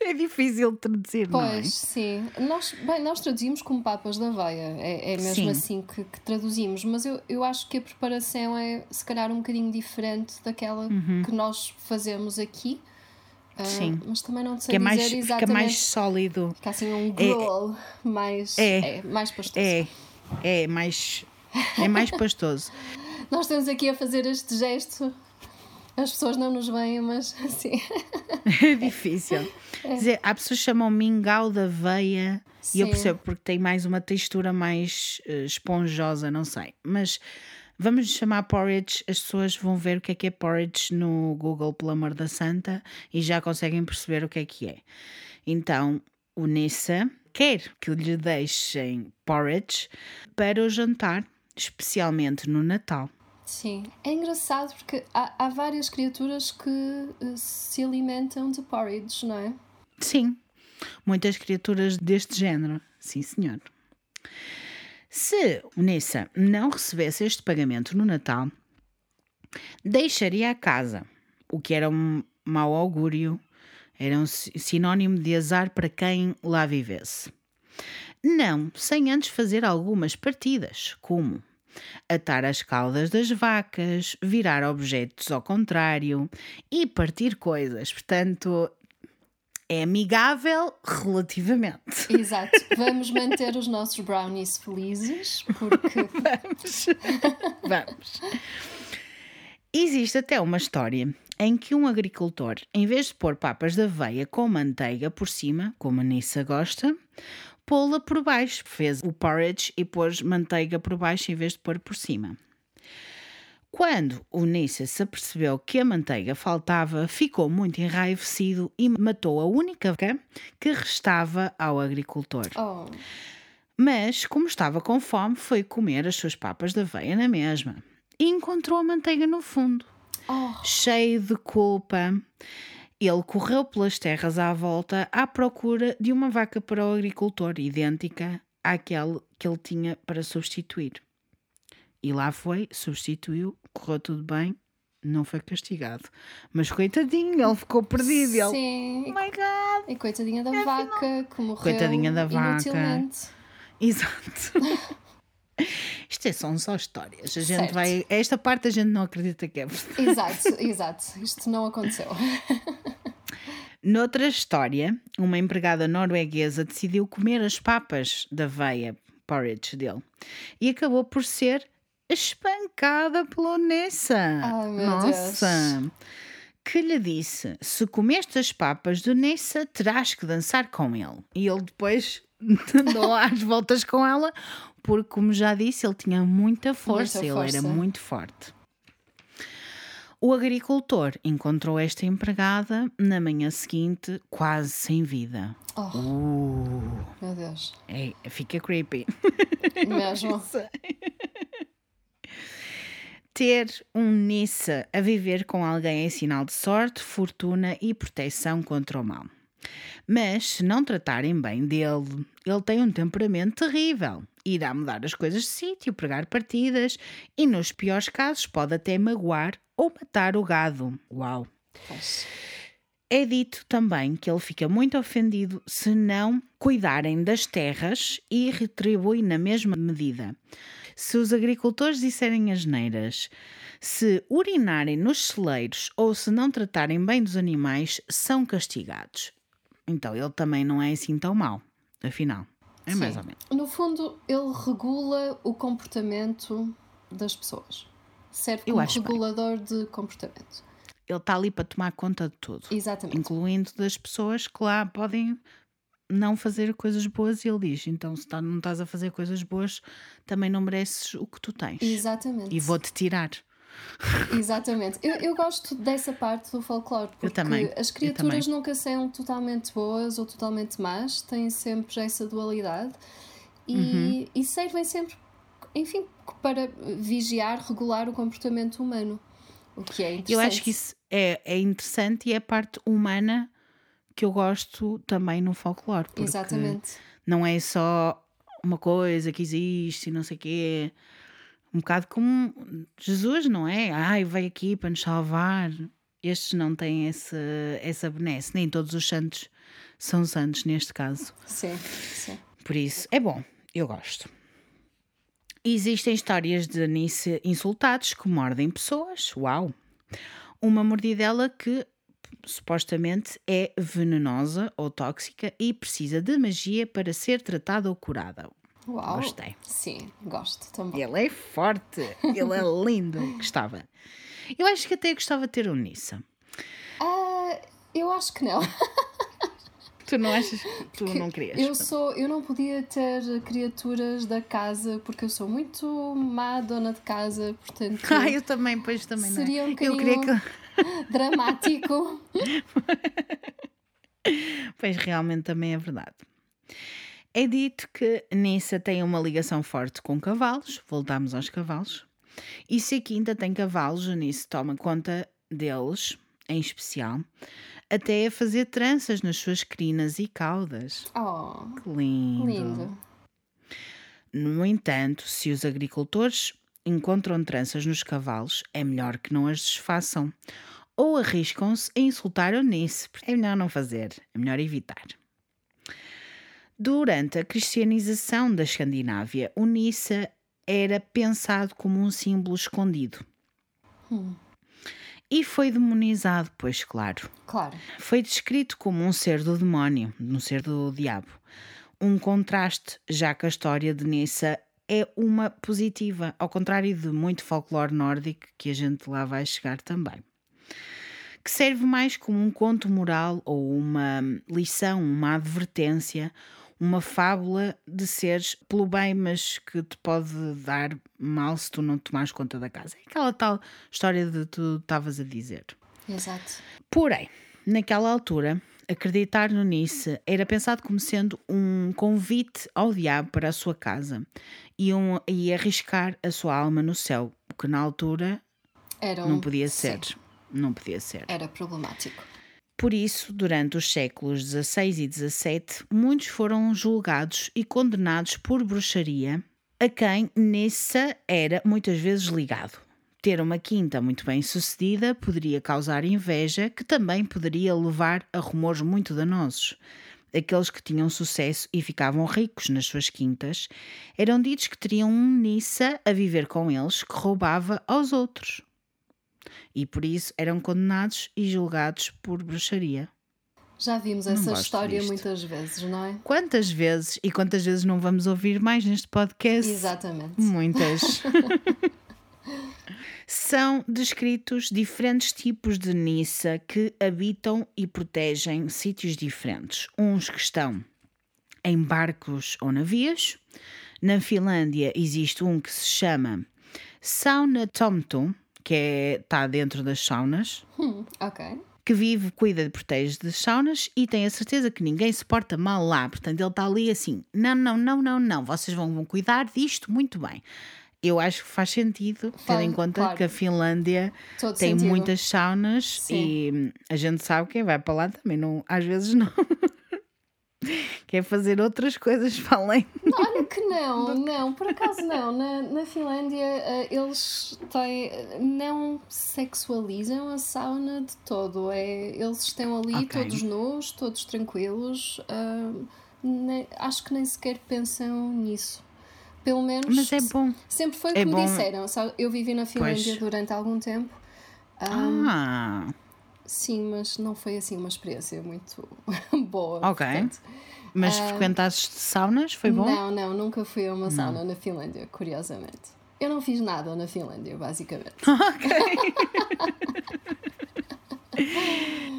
É difícil de traduzir, não é? Pois, sim. Nós, bem, nós traduzimos como papas da aveia, é, é mesmo Sim. assim que, que traduzimos, mas eu, eu acho que a preparação é se calhar um bocadinho diferente daquela que nós fazemos aqui. Ah, Uhum. Sim. Mas também não sei Que é mais, dizer fica exatamente. mais sólido. Fica assim um gruel mais, É. é, mais pastoso. É, é mais, é mais *laughs* pastoso. Nós estamos aqui a fazer este gesto, as pessoas não nos veem, mas *laughs* assim. É difícil. Quer dizer, há pessoas que chamam mingau da aveia e eu Sim. percebo porque tem mais uma textura mais eh, esponjosa, não sei. Mas vamos chamar porridge, as pessoas vão ver o que é que é porridge no Google, pelo amor da santa, e já conseguem perceber o que é que é. Então, o Nessa quer que lhe deixem porridge para o jantar, especialmente no Natal. Sim, é engraçado porque há, há várias criaturas que uh, se alimentam de porridge, não é? Sim, muitas criaturas deste género, sim senhor. Se Nessa não recebesse este pagamento no Natal, deixaria a casa, o que era um mau augúrio, era um sinónimo de azar para quem lá vivesse. Não, sem antes fazer algumas partidas, como atar as caudas das vacas, virar objetos ao contrário e partir coisas. Portanto, é amigável relativamente. Exato. Vamos manter os nossos brownies felizes, porque. *laughs* Vamos. Vamos. Existe até uma história em que um agricultor, em vez de pôr papas de aveia com manteiga por cima, como a Nissa gosta, pô-la por baixo. Fez o porridge e pôs manteiga por baixo em vez de pôr por cima. Quando o Nissa se apercebeu que a manteiga faltava, ficou muito enraivecido e matou a única vaca que restava ao agricultor. Oh. Mas, como estava com fome, foi comer as suas papas de aveia na mesma e encontrou a manteiga no fundo, Oh. cheio de culpa. Ele correu pelas terras à volta à procura de uma vaca para o agricultor, idêntica àquela que ele tinha para substituir. E lá foi, substituiu, correu tudo bem, não foi castigado. Mas coitadinho, ele ficou perdido. Ele, Sim. oh my god! E coitadinha da vaca que morreu Coitadinha da vaca. Exato. *laughs* Isto é, são só histórias. A gente Certo. vai. Esta parte a gente não acredita que é verdade. Exato, exato. Isto não aconteceu. *laughs* Noutra história, uma empregada norueguesa decidiu comer as papas da aveia, porridge dele, e acabou por ser espancada pelo Nessa. Ai, meu Nossa! Que lhe disse: se comeste as papas do Nessa, terás que dançar com ele. E ele depois *laughs* andou às voltas com ela, porque, como já disse, ele tinha muita força, Muita ele era força. muito forte. O agricultor encontrou esta empregada na manhã seguinte, quase sem vida. Oh, Uh, meu Deus. é, fica creepy. *laughs* Mesmo. *laughs* Ter um Nissa a viver com alguém é sinal de sorte, fortuna e proteção contra o mal. Mas se não tratarem bem dele, ele tem um temperamento terrível. Irá mudar as coisas de sítio, pregar partidas e, nos piores casos, pode até magoar ou matar o gado. Uau! Pois. É dito também que ele fica muito ofendido se não cuidarem das terras e retribui na mesma medida. Se os agricultores disserem asneiras, se urinarem nos celeiros ou se não tratarem bem dos animais, são castigados. Então ele também não é assim tão mau, afinal. É mais Sim. ou menos. No fundo, ele regula o comportamento das pessoas. Serve Eu como acho bem. regulador de comportamento. Ele está ali para tomar conta de tudo, Exatamente. incluindo das pessoas que lá podem não fazer coisas boas. E ele diz: então, se tá- não estás a fazer coisas boas, também não mereces o que tu tens. Exatamente. E vou-te tirar. Exatamente. Eu, eu gosto dessa parte do folclore, porque as criaturas nunca são totalmente boas ou totalmente más, têm sempre essa dualidade e, Uhum. e servem sempre, enfim, para vigiar, regular o comportamento humano. O que é interessante. Eu acho que isso é, é interessante e é a parte humana que eu gosto também no folclore. Porque Exatamente. Não é só uma coisa que existe e não sei o quê. Um bocado como Jesus, não é? Ai, veio aqui para nos salvar. Estes não têm essa, essa benesse. Nem todos os santos são santos neste caso. Sim, sim. Por isso, é bom, eu gosto. Existem histórias de Anice insultados que mordem pessoas. Uau! Uma mordidela que supostamente é venenosa ou tóxica e precisa de magia para ser tratada ou curada. Uau. Gostei. Sim, gosto também. Ele é forte, ele é lindo. *laughs* Gostava. Eu acho que até gostava de ter um Nissa. Ah, eu acho que não. *laughs* Tu não achas? Tu não querias? Eu sou, eu não podia ter criaturas da casa porque eu sou muito má dona de casa, portanto *laughs* Ah, eu também, pois também não. é? Seria um eu queria que. dramático. Pois realmente também é verdade. É dito que Nissa tem uma ligação forte com cavalos, voltamos aos cavalos, E se a quinta tem cavalos, a Nice toma conta deles, em especial, até a fazer tranças nas suas crinas e caudas. Oh, Que lindo. lindo. No entanto, se os agricultores encontram tranças nos cavalos, é melhor que não as desfaçam. Ou arriscam-se a insultar o Nice. É melhor não fazer, é melhor evitar. Durante a cristianização da Escandinávia, o Nissa era pensado como um símbolo escondido. E foi demonizado, pois claro. Claro. Foi descrito como um ser do demónio, um ser do diabo. Um contraste, já que a história de Nissa é uma positiva, ao contrário de muito folclore nórdico, que a gente lá vai chegar também. Que serve mais como um conto moral ou uma lição, uma advertência, uma fábula de seres pelo bem, mas que te pode dar mal se tu não tomares conta da casa. É aquela tal história de tu estavas a dizer. Exato. Porém, naquela altura, acreditar no Nice era pensado como sendo um convite ao diabo para a sua casa e, um, e arriscar a sua alma no céu, o que na altura um... não podia sim, ser. Não podia ser. era problemático. Por isso, durante os séculos XVI e XVII, muitos foram julgados e condenados por bruxaria, a quem Nissa era muitas vezes ligado. Ter uma quinta muito bem sucedida poderia causar inveja, que também poderia levar a rumores muito danosos. Aqueles que tinham sucesso e ficavam ricos nas suas quintas eram ditos que teriam um Nissa a viver com eles que roubava aos outros e por isso eram condenados e julgados por bruxaria. Já vimos Não essa história disto. muitas vezes, não é? Quantas vezes e quantas vezes não vamos ouvir mais neste podcast? Exatamente. Muitas. *laughs* São descritos diferentes tipos de Nissa que habitam e protegem sítios diferentes. Uns que estão em barcos ou navios. Na Finlândia existe um que se chama Sauna Tomtum, que é, está dentro das saunas, Hum, ok. que vive, cuida e protege das saunas e tem a certeza que ninguém se porta mal lá. Portanto, ele está ali assim: não, não, não, não, não, vocês vão, vão cuidar disto muito bem. Eu acho que faz sentido, tendo em conta claro. que a Finlândia Todo tem sentido. muitas saunas Sim. e a gente sabe quem vai para lá também, não, às vezes não. *laughs* Quer fazer outras coisas para além. *laughs* Olha que não, não, por acaso não. Na, na Finlândia eh, eles têm, não sexualizam a sauna de todo. É, eles estão ali Ok. todos nus, todos tranquilos. ah, nem- acho que nem sequer pensam nisso. Pelo menos Mas é bom. sempre foi o é que me bom. disseram. Eu vivi na Finlândia Pois. durante algum tempo. Ah, Sim, mas não foi assim uma experiência muito *laughs* boa. Ok. portanto. mas frequentaste saunas? Foi bom? Não, não, nunca fui a uma sauna na Finlândia, curiosamente. Eu não fiz nada na Finlândia, basicamente. *laughs*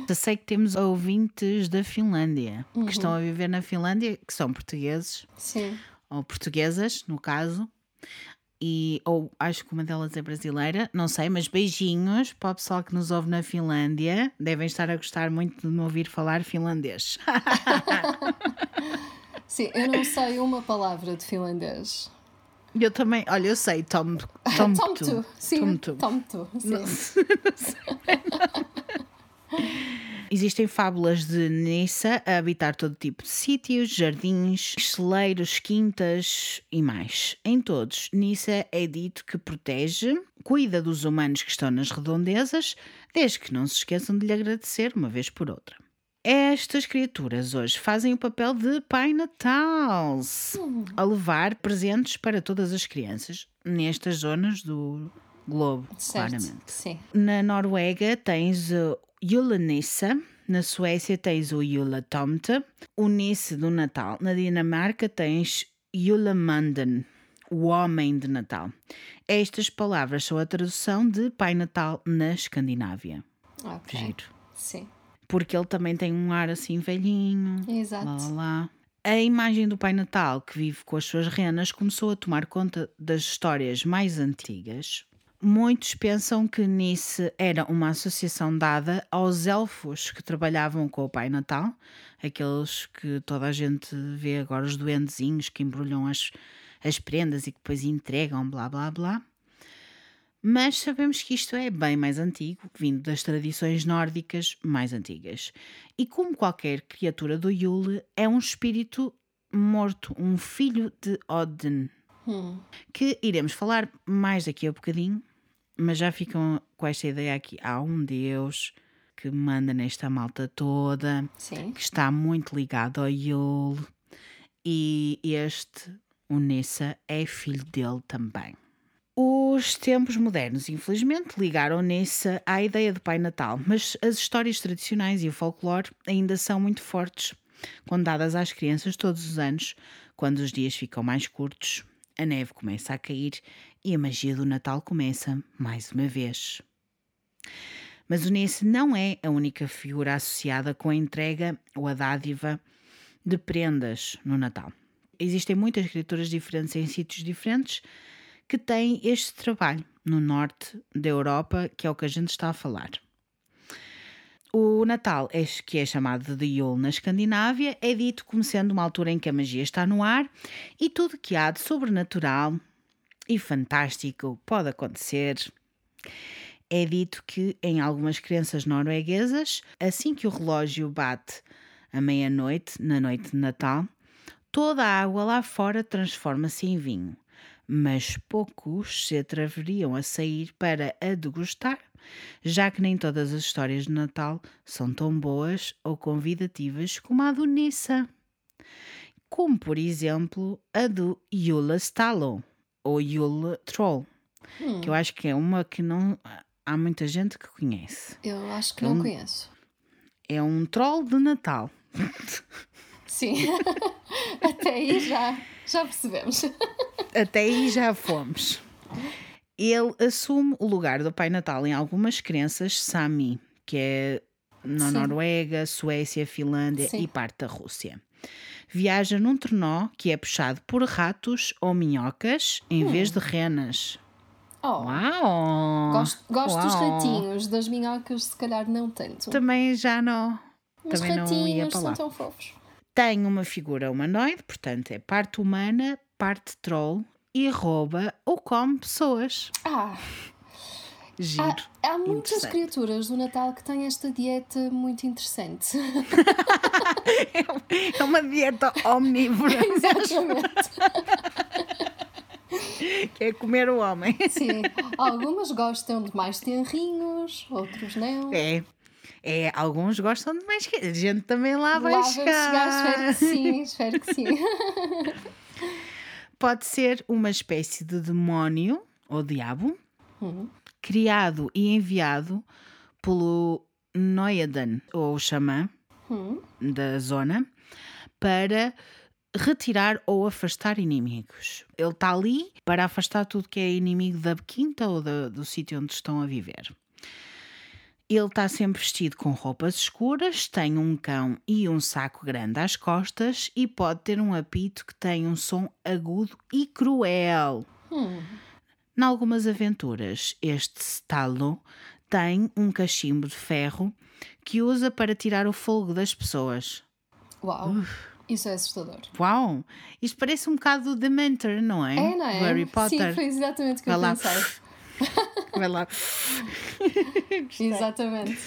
Eu sei que temos ouvintes da Finlândia Uhum. que estão a viver na Finlândia, que são portugueses, Sim. ou portuguesas, no caso, e, ou acho que uma delas é brasileira, não sei, mas beijinhos para o pessoal que nos ouve na Finlândia. Devem estar a gostar muito de me ouvir falar finlandês. *laughs* Sim, eu não sei uma palavra de finlandês. Eu também, olha, eu sei, Tom, *laughs* Tom, Tom tu. Sim, Tom tu. Tom tu. Sim. *laughs* *laughs* Existem fábulas de Nissa a habitar todo tipo de sítios, jardins, celeiros, quintas e mais. Em todos, Nissa é dito que protege, cuida dos humanos que estão nas redondezas, desde que não se esqueçam de lhe agradecer uma vez por outra. Estas criaturas hoje fazem o papel de Pai Natal, a levar presentes para todas as crianças nestas zonas do globo, Certo. claramente. Sim. Na Noruega tens o Julenissa, na Suécia tens o Julatomte, o Nisse do Natal. Na Dinamarca tens Julemanden, o Homem de Natal. Estas palavras são a tradução de Pai Natal na Escandinávia. Ok. Giro. Sim. Porque ele também tem um ar assim velhinho. Exato. Lá, lá, lá. A imagem do Pai Natal, que vive com as suas renas, começou a tomar conta das histórias mais antigas. Muitos pensam que Nice era uma associação dada aos elfos que trabalhavam com o Pai Natal, aqueles que toda a gente vê agora, os duendezinhos que embrulham as, as prendas e que depois entregam, blá blá blá. Mas sabemos que isto é bem mais antigo, vindo das tradições nórdicas mais antigas. E como qualquer criatura do Yule, é um espírito morto, um filho de Odin, Hum. que iremos falar mais daqui a bocadinho, mas já ficam com esta ideia aqui. Há um Deus que manda nesta malta toda, Sim. que está muito ligado ao Yule, e este, o Nessa, é filho dele também. Os tempos modernos, infelizmente, ligaram Nessa à ideia de Pai Natal, mas as histórias tradicionais e o folclore ainda são muito fortes, contadas às crianças todos os anos, quando os dias ficam mais curtos, a neve começa a cair e a magia do Natal começa mais uma vez. Mas o Nesse não é a única figura associada com a entrega ou a dádiva de prendas no Natal. Existem muitas criaturas diferentes em sítios diferentes que têm este trabalho no norte da Europa, que é o que a gente está a falar. O Natal, é- que é chamado de Yule na Escandinávia, é dito como sendo uma altura em que a magia está no ar e tudo que há de sobrenatural e fantástico pode acontecer. É dito que em algumas crenças norueguesas, assim que o relógio bate à meia-noite, na noite de Natal, toda a água lá fora transforma-se em vinho, mas poucos se atreveriam a sair para a degustar, já que nem todas as histórias de Natal são tão boas ou convidativas como a do Nissa. Como, por exemplo, a do Yule Stalo, ou Yule Troll, que eu acho que é uma que não há muita gente que conhece. Eu acho que não Hum. conheço. É um troll de Natal. Sim. *laughs* Até aí já, já percebemos. *laughs* Até aí já fomos. Ele assume o lugar do Pai Natal em algumas crenças Sami, que é na Sim. Noruega, Suécia, Finlândia Sim. e parte da Rússia. Viaja num trenó que é puxado por ratos ou minhocas em vez de renas. Oh, Uau! gosto gosto dos Uau! ratinhos, das minhocas, se calhar não tanto. Também já não. Os também não ia ratinhos para são lá. tão fofos. Tem uma figura humanoide, portanto é parte humana, parte troll e rouba ou come pessoas. Ah, Giro. há, há muitas criaturas do Natal que têm esta dieta muito interessante. *laughs* É uma dieta omnívora, *laughs* Exatamente. *laughs* que é comer o homem. Sim. Algumas gostam de mais tenrinhos, outros não. É. É, alguns gostam de mais a gente também lá vai Lá vamos chegar, espero chegar. que sim, espero que sim. Pode ser uma espécie de demónio ou diabo Hum. Criado e enviado pelo Noyadan ou xamã Hum. da zona para retirar ou afastar inimigos. Ele está ali para afastar tudo que é inimigo da quinta ou da- do sítio onde estão a viver. Ele está sempre vestido com roupas escuras, tem um cão e um saco grande às costas e pode ter um apito que tem um som agudo e cruel. Hum. Em algumas aventuras, este Stalo tem um cachimbo de ferro que usa para tirar o fogo das pessoas. Uau, isso é assustador. Uau! Isto parece um bocado The Mentor, não é? É, não é? Harry Potter. Sim, foi exatamente o que Vai eu lá. pensei. *laughs* Vai lá. *laughs* Exatamente.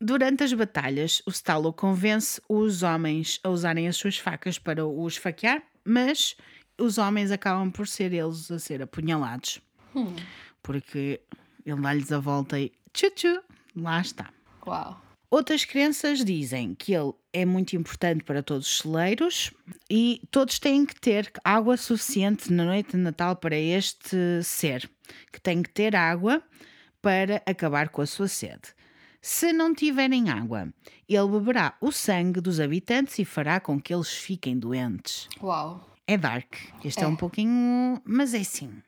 Durante as batalhas, o Stalo convence os homens a usarem as suas facas para o esfaquear, mas os homens acabam por ser eles a ser apunhalados. Hum. Porque ele dá-lhes a volta e tchu-tchu, lá está. Uau. Outras crenças dizem que ele é muito importante para todos os celeiros e todos têm que ter água suficiente na noite de Natal para este ser, que tem que ter água para acabar com a sua sede. Se não tiverem água, ele beberá o sangue dos habitantes e fará com que eles fiquem doentes. Uau. É dark. Este é, É. um pouquinho. Mas é sim.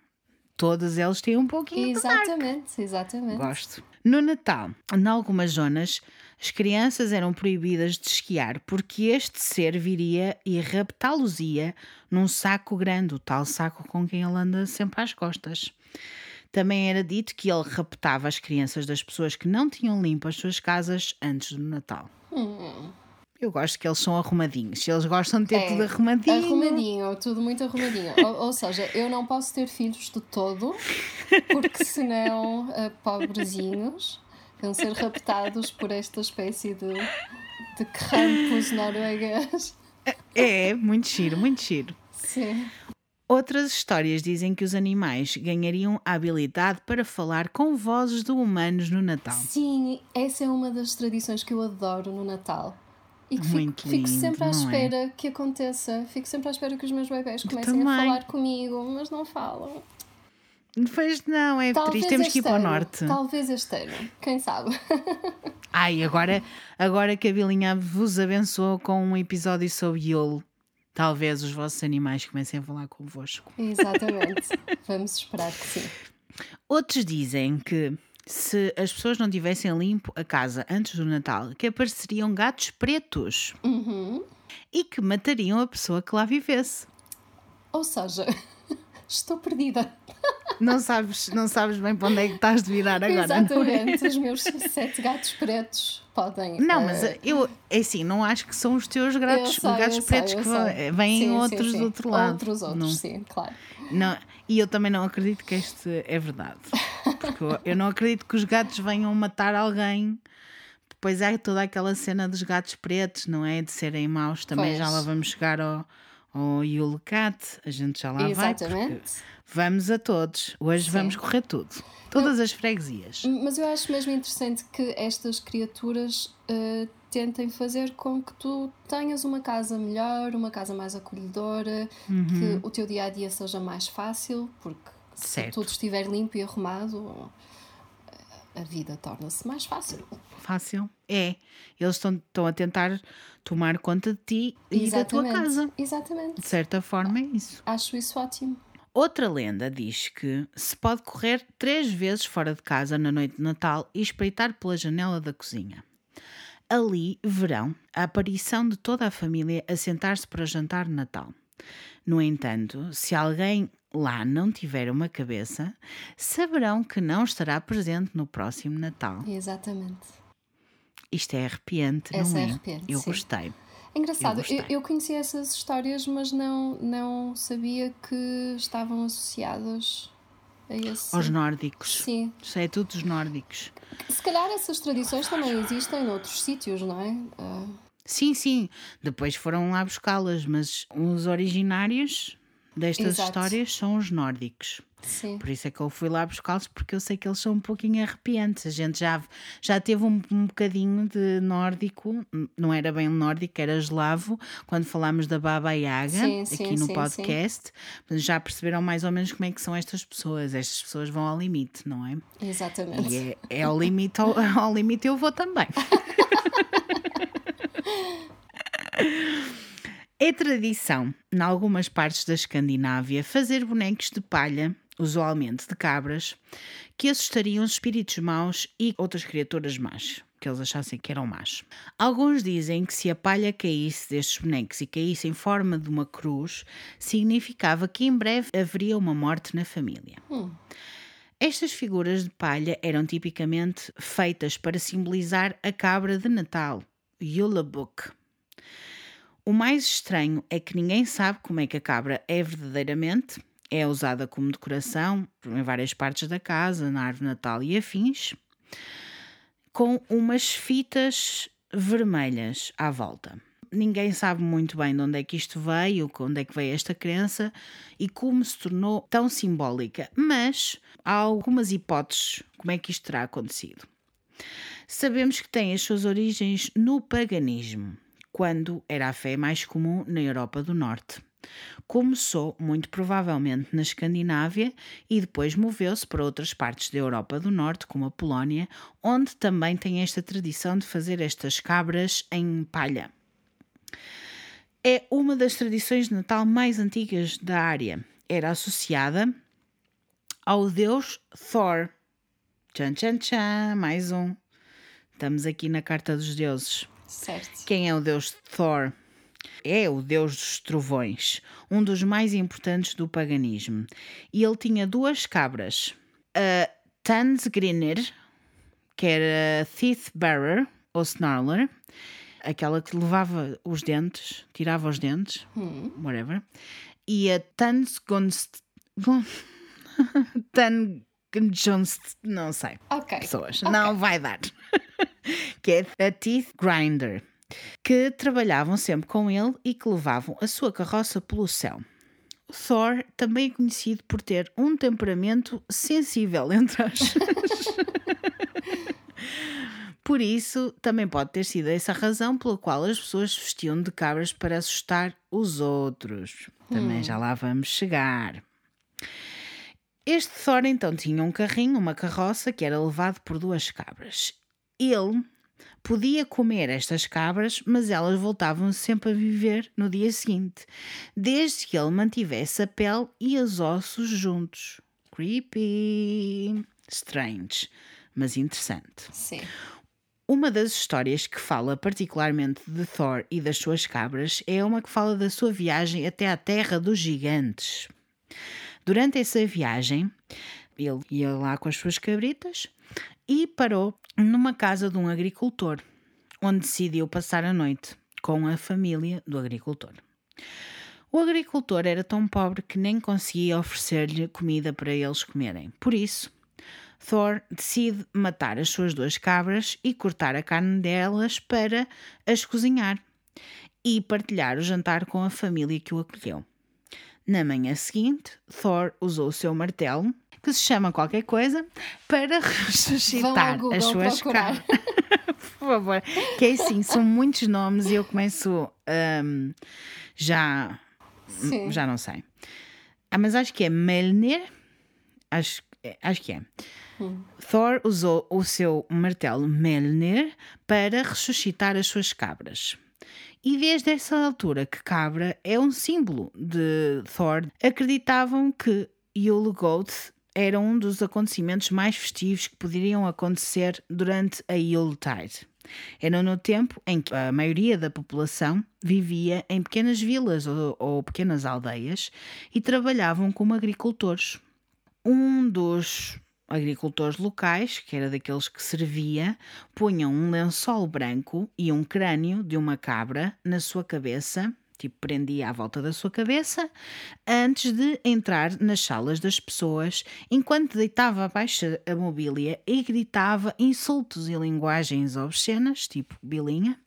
Todos eles têm um pouquinho de dark. Exatamente, exatamente. Gosto. No Natal, em algumas zonas, as crianças eram proibidas de esquiar porque este ser viria e raptá-los-ia num saco grande, o tal saco com quem ele anda sempre às costas. Também era dito que ele raptava as crianças das pessoas que não tinham limpo as suas casas antes do Natal. Hum. Eu gosto que eles são arrumadinhos. Eles gostam de ter É, tudo arrumadinho. Arrumadinho, tudo muito arrumadinho. ou, ou seja, eu não posso ter filhos de todo, porque *laughs* senão, uh, pobrezinhos, vão ser raptados por esta espécie de, de campos norueguês. É, muito giro, muito giro. Sim. Outras histórias dizem que os animais ganhariam a habilidade para falar com vozes de humanos no Natal. Sim, essa é uma das tradições que eu adoro no Natal. E que fico, fico sempre à é? espera que aconteça. Fico sempre à espera que os meus bebés comecem a falar comigo, mas não falam. Pois não, é Talvez triste. Temos que ir para o norte. Talvez este ano. Quem sabe? *laughs* Ai, agora, agora que a Bilinha vos abençoou com um episódio sobre Yule, talvez os vossos animais comecem a falar convosco. Exatamente. Vamos esperar que sim. *laughs* Outros dizem que se as pessoas não tivessem limpo a casa antes do Natal, que apareceriam gatos pretos Uhum. e que matariam a pessoa que lá vivesse. Ou seja, *laughs* estou perdida. Não sabes, não sabes bem para onde é que estás de virar agora. É? Exatamente. Os meus sete gatos pretos podem. não eh, mas eu, é assim, não acho que são os teus gatos, sei, gatos pretos sei, que vêm Sim, sim, outros sim. do outro lado. Outros, outros, Não- sim, claro. Não, e eu também não acredito que este é verdade. Porque eu, eu não acredito que os gatos venham matar alguém. Depois há toda aquela cena dos gatos pretos, não é? De serem maus. Também Pois. já lá vamos chegar ao, ao Yule Cat. A gente já lá vai. Exatamente. Vamos a todos. Hoje Sim. vamos correr tudo. Todas as freguesias. Mas eu acho mesmo interessante que estas criaturas eh, tentem fazer com que tu tenhas uma casa melhor, uma casa mais acolhedora, Uhum. que o teu dia a dia seja mais fácil, porque se Certo. tudo estiver limpo e arrumado, a vida torna-se mais fácil. Fácil. É. Eles estão, estão a tentar tomar conta de ti e da tua casa. Exatamente. De certa forma, é isso. Acho isso ótimo. Outra lenda diz que se pode correr três vezes fora de casa na noite de Natal e espreitar pela janela da cozinha. Ali verão a aparição de toda a família a sentar-se para jantar de Natal. No entanto, se alguém lá não tiver uma cabeça, saberão que não estará presente no próximo Natal. Exatamente. Isto é arrepiante, Essa não é é? arrepiante, Eu sim. gostei. É Engraçado, Eu eu, gostei. eu conhecia essas histórias, mas não, não sabia que estavam associadas a esse. Aos nórdicos. Sim. Isso é tudo dos nórdicos. Se calhar essas tradições também existem noutros sítios, não é? Ah, Sim, sim. Depois foram lá buscá-las, mas os originários destas Exato. histórias são os nórdicos. sim. Por isso é que eu fui lá buscá-los, porque eu sei que eles são um pouquinho arrepiantes. A gente já, já teve um, um bocadinho de nórdico, não era bem nórdico, era eslavo, quando falámos da Baba Yaga Sim, sim, aqui no sim, podcast. Mas Já perceberam mais ou menos como é que são estas pessoas. Estas pessoas vão ao limite, não é? Exatamente. E é, é ao limite, ao, *laughs* ao limite eu vou também. *laughs* É tradição, em algumas partes da Escandinávia, fazer bonecos de palha, usualmente de cabras, que assustariam os espíritos maus e outras criaturas más, que eles achassem que eram más. Alguns dizem que se a palha caísse destes bonecos e caísse em forma de uma cruz, significava que em breve haveria uma morte na família. Estas figuras de palha eram tipicamente feitas para simbolizar a cabra de Natal, Yulabuk. O mais estranho é que ninguém sabe como é que a cabra é verdadeiramente. É usada como decoração em várias partes da casa, na árvore Natal e afins, com umas fitas vermelhas à volta. Ninguém sabe muito bem de onde é que isto veio, de onde é que veio esta crença e como se tornou tão simbólica, mas há algumas hipóteses como é que isto terá acontecido. Sabemos que tem as suas origens no paganismo, quando era a fé mais comum na Europa do Norte. Começou muito provavelmente na Escandinávia e depois moveu-se para outras partes da Europa do Norte, como a Polónia, onde também tem esta tradição de fazer estas cabras em palha. É uma das tradições de Natal mais antigas da área. Era associada ao deus Thor. Tchan, tchan, tchan, mais um. Estamos aqui na Carta dos Deuses. Certo. Quem é o deus Thor? É o deus dos trovões, um dos mais importantes do paganismo. E ele tinha duas cabras, a Tansgrinir, que era Teeth Bearer ou Snarler, aquela que levava os dentes, tirava os dentes, whatever, e a Tansgunst. *laughs* Tangunst. Não sei. Ok. Pessoas. Não vai dar. Que é a Teeth Grinder. Que trabalhavam sempre com ele e que levavam a sua carroça pelo céu. Thor também é conhecido por ter um temperamento sensível, entre aspas. *laughs* Por isso, também pode ter sido essa a razão pela qual as pessoas vestiam de cabras para assustar os outros. Também já lá vamos chegar. Este Thor então tinha um carrinho, uma carroça, que era levado por duas cabras. Ele podia comer estas cabras, mas elas voltavam sempre a viver no dia seguinte, desde que ele mantivesse a pele e os ossos juntos. Creepy. Strange, mas interessante. Sim. Uma das histórias que fala particularmente de Thor e das suas cabras é uma que fala da sua viagem até à Terra dos Gigantes. Durante essa viagem, ele ia lá com as suas cabritas e parou numa casa de um agricultor, onde decidiu passar a noite com a família do agricultor. O agricultor era tão pobre que nem conseguia oferecer-lhe comida para eles comerem. Por isso, Thor decide matar as suas duas cabras e cortar a carne delas para as cozinhar e partilhar o jantar com a família que o acolheu. Na manhã seguinte, Thor usou o seu martelo, que se chama qualquer coisa, para *laughs* ressuscitar Google as suas cabras. *laughs* Por favor, que é assim, são muitos nomes e eu começo hum, já. Sim. Já não sei. Ah, mas acho que é Melnir. Acho, acho que é. Thor usou o seu martelo Melnir para ressuscitar as suas cabras. E desde essa altura que cabra é um símbolo de Thor, acreditavam que Yule Goat era um dos acontecimentos mais festivos que poderiam acontecer durante a Yuletide. Era no tempo em que a maioria da população vivia em pequenas vilas ou, ou pequenas aldeias e trabalhavam como agricultores. Um dos agricultores locais, que era daqueles que servia, punham um lençol branco e um crânio de uma cabra na sua cabeça, tipo prendia à volta da sua cabeça, antes de entrar nas salas das pessoas, enquanto deitava abaixo a mobília e gritava insultos e linguagens obscenas, tipo bilinha.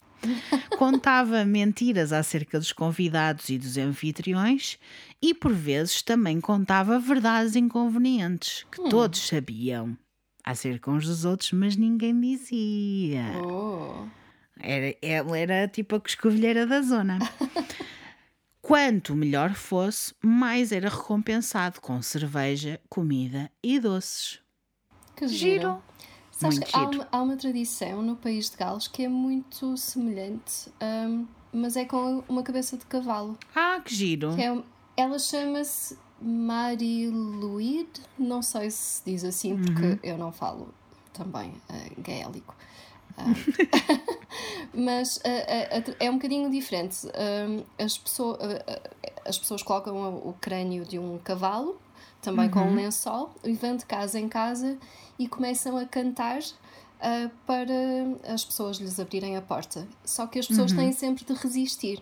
Contava mentiras acerca dos convidados e dos anfitriões e, por vezes, também contava verdades inconvenientes que todos sabiam acerca uns dos outros, mas ninguém dizia. Oh. Era, ela era tipo a coscovilheira da zona. Quanto melhor fosse, mais era recompensado com cerveja, comida e doces. Que Giro. giro. Sabes Muito que há uma, há uma tradição no país de Gales que é muito semelhante, hum, mas é com uma cabeça de cavalo. Ah, que giro! Que é- ela chama-se Mariluid, não sei se diz assim, porque eu não falo também eh, gaélico. Ah, *laughs* *laughs* mas ah, é um bocadinho diferente. Hum, as, pessoas, as pessoas colocam o crânio de um cavalo, também com um lençol, e vão de casa em casa e começam a cantar ah, para as pessoas lhes abrirem a porta. Só que as pessoas têm sempre de resistir.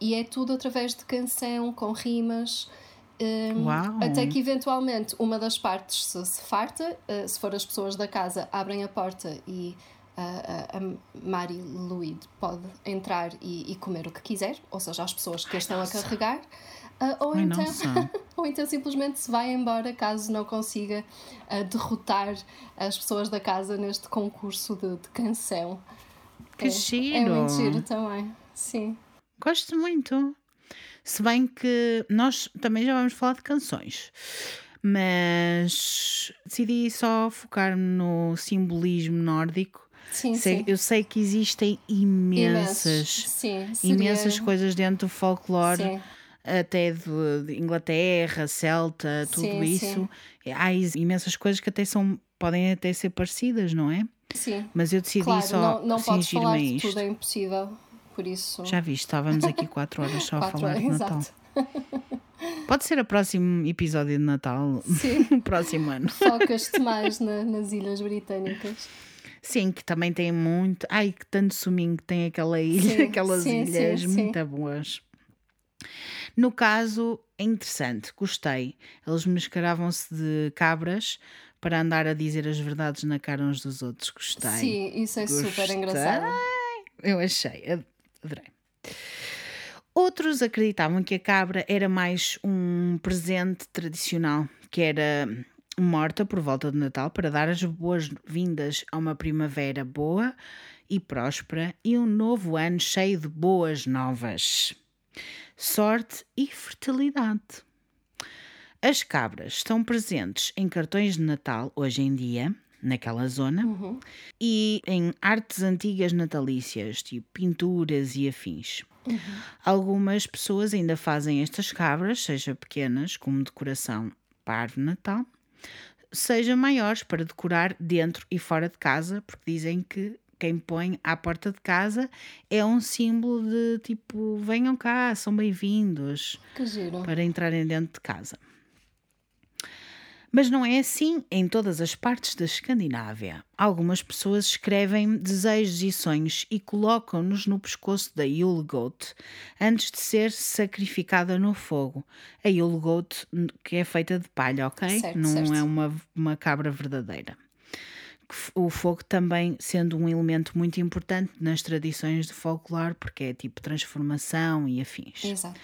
E é tudo através de canção, com rimas. Uau. até que eventualmente uma das partes se, se farta, ah, se for as pessoas da casa, abrem a porta e ah, a, Mari Luid pode entrar e, e comer o que quiser, ou seja, as pessoas que a estão a carregar. Ah, ou, Ai, então, *laughs* ou então simplesmente se vai embora caso não consiga ah, derrotar as pessoas da casa neste concurso de, de canção. Que é, giro! É muito giro também, sim. Gosto muito. Se bem que nós também já vamos falar de canções, mas decidi só focar-me no simbolismo nórdico. Sim, Sei- sim. eu sei que existem imensas. Sim, seria- imensas coisas dentro do folclore, Sim. Até de, de Inglaterra, Celta, tudo Sim, isso. Há is- imensas coisas que até são, podem até ser parecidas, não é? Sim. Mas eu decidi Claro, só não, não podes fingir-me falar a isto. tudo, é impossível. Por isso. Já viste, estávamos aqui quatro horas só a quatro falar horas, de Natal. exato. *laughs* Pode ser o próximo episódio de Natal, Sim. *laughs* próximo ano. Focas-te mais na- nas Ilhas Britânicas. Sim, que também tem muito. Ai, que tanto suminho que tem aquela ilha, Sim, aquelas sim, ilhas sim, sim. muito boas. No caso, é interessante, gostei. Eles mascaravam-se de cabras para andar a dizer as verdades na cara uns dos outros. Gostei. Sim, isso é super Gostei. engraçado. Eu achei, ad- adorei. Outros acreditavam que a cabra era mais um presente tradicional, que era morta por volta de Natal para dar as boas-vindas a uma primavera boa e próspera e um novo ano cheio de boas novas, sorte e fertilidade. As cabras estão presentes em cartões de Natal hoje em dia, naquela zona, e em artes antigas natalícias, tipo pinturas e afins. Algumas pessoas ainda fazem estas cabras, seja pequenas, como decoração para a árvore de Natal, seja maiores para decorar dentro e fora de casa, porque dizem que quem põe à porta de casa é um símbolo de tipo, venham cá, são bem-vindos para entrarem dentro de casa. Mas não é assim em todas as partes da Escandinávia. Algumas pessoas escrevem desejos e sonhos e colocam-nos no pescoço da Yule Goat antes de ser sacrificada no fogo. A Yule Goat, que é feita de palha, ok? Certo, não certo. é uma, uma cabra verdadeira. O fogo também sendo um elemento muito importante nas tradições de folclore, porque é tipo transformação e afins. Exato.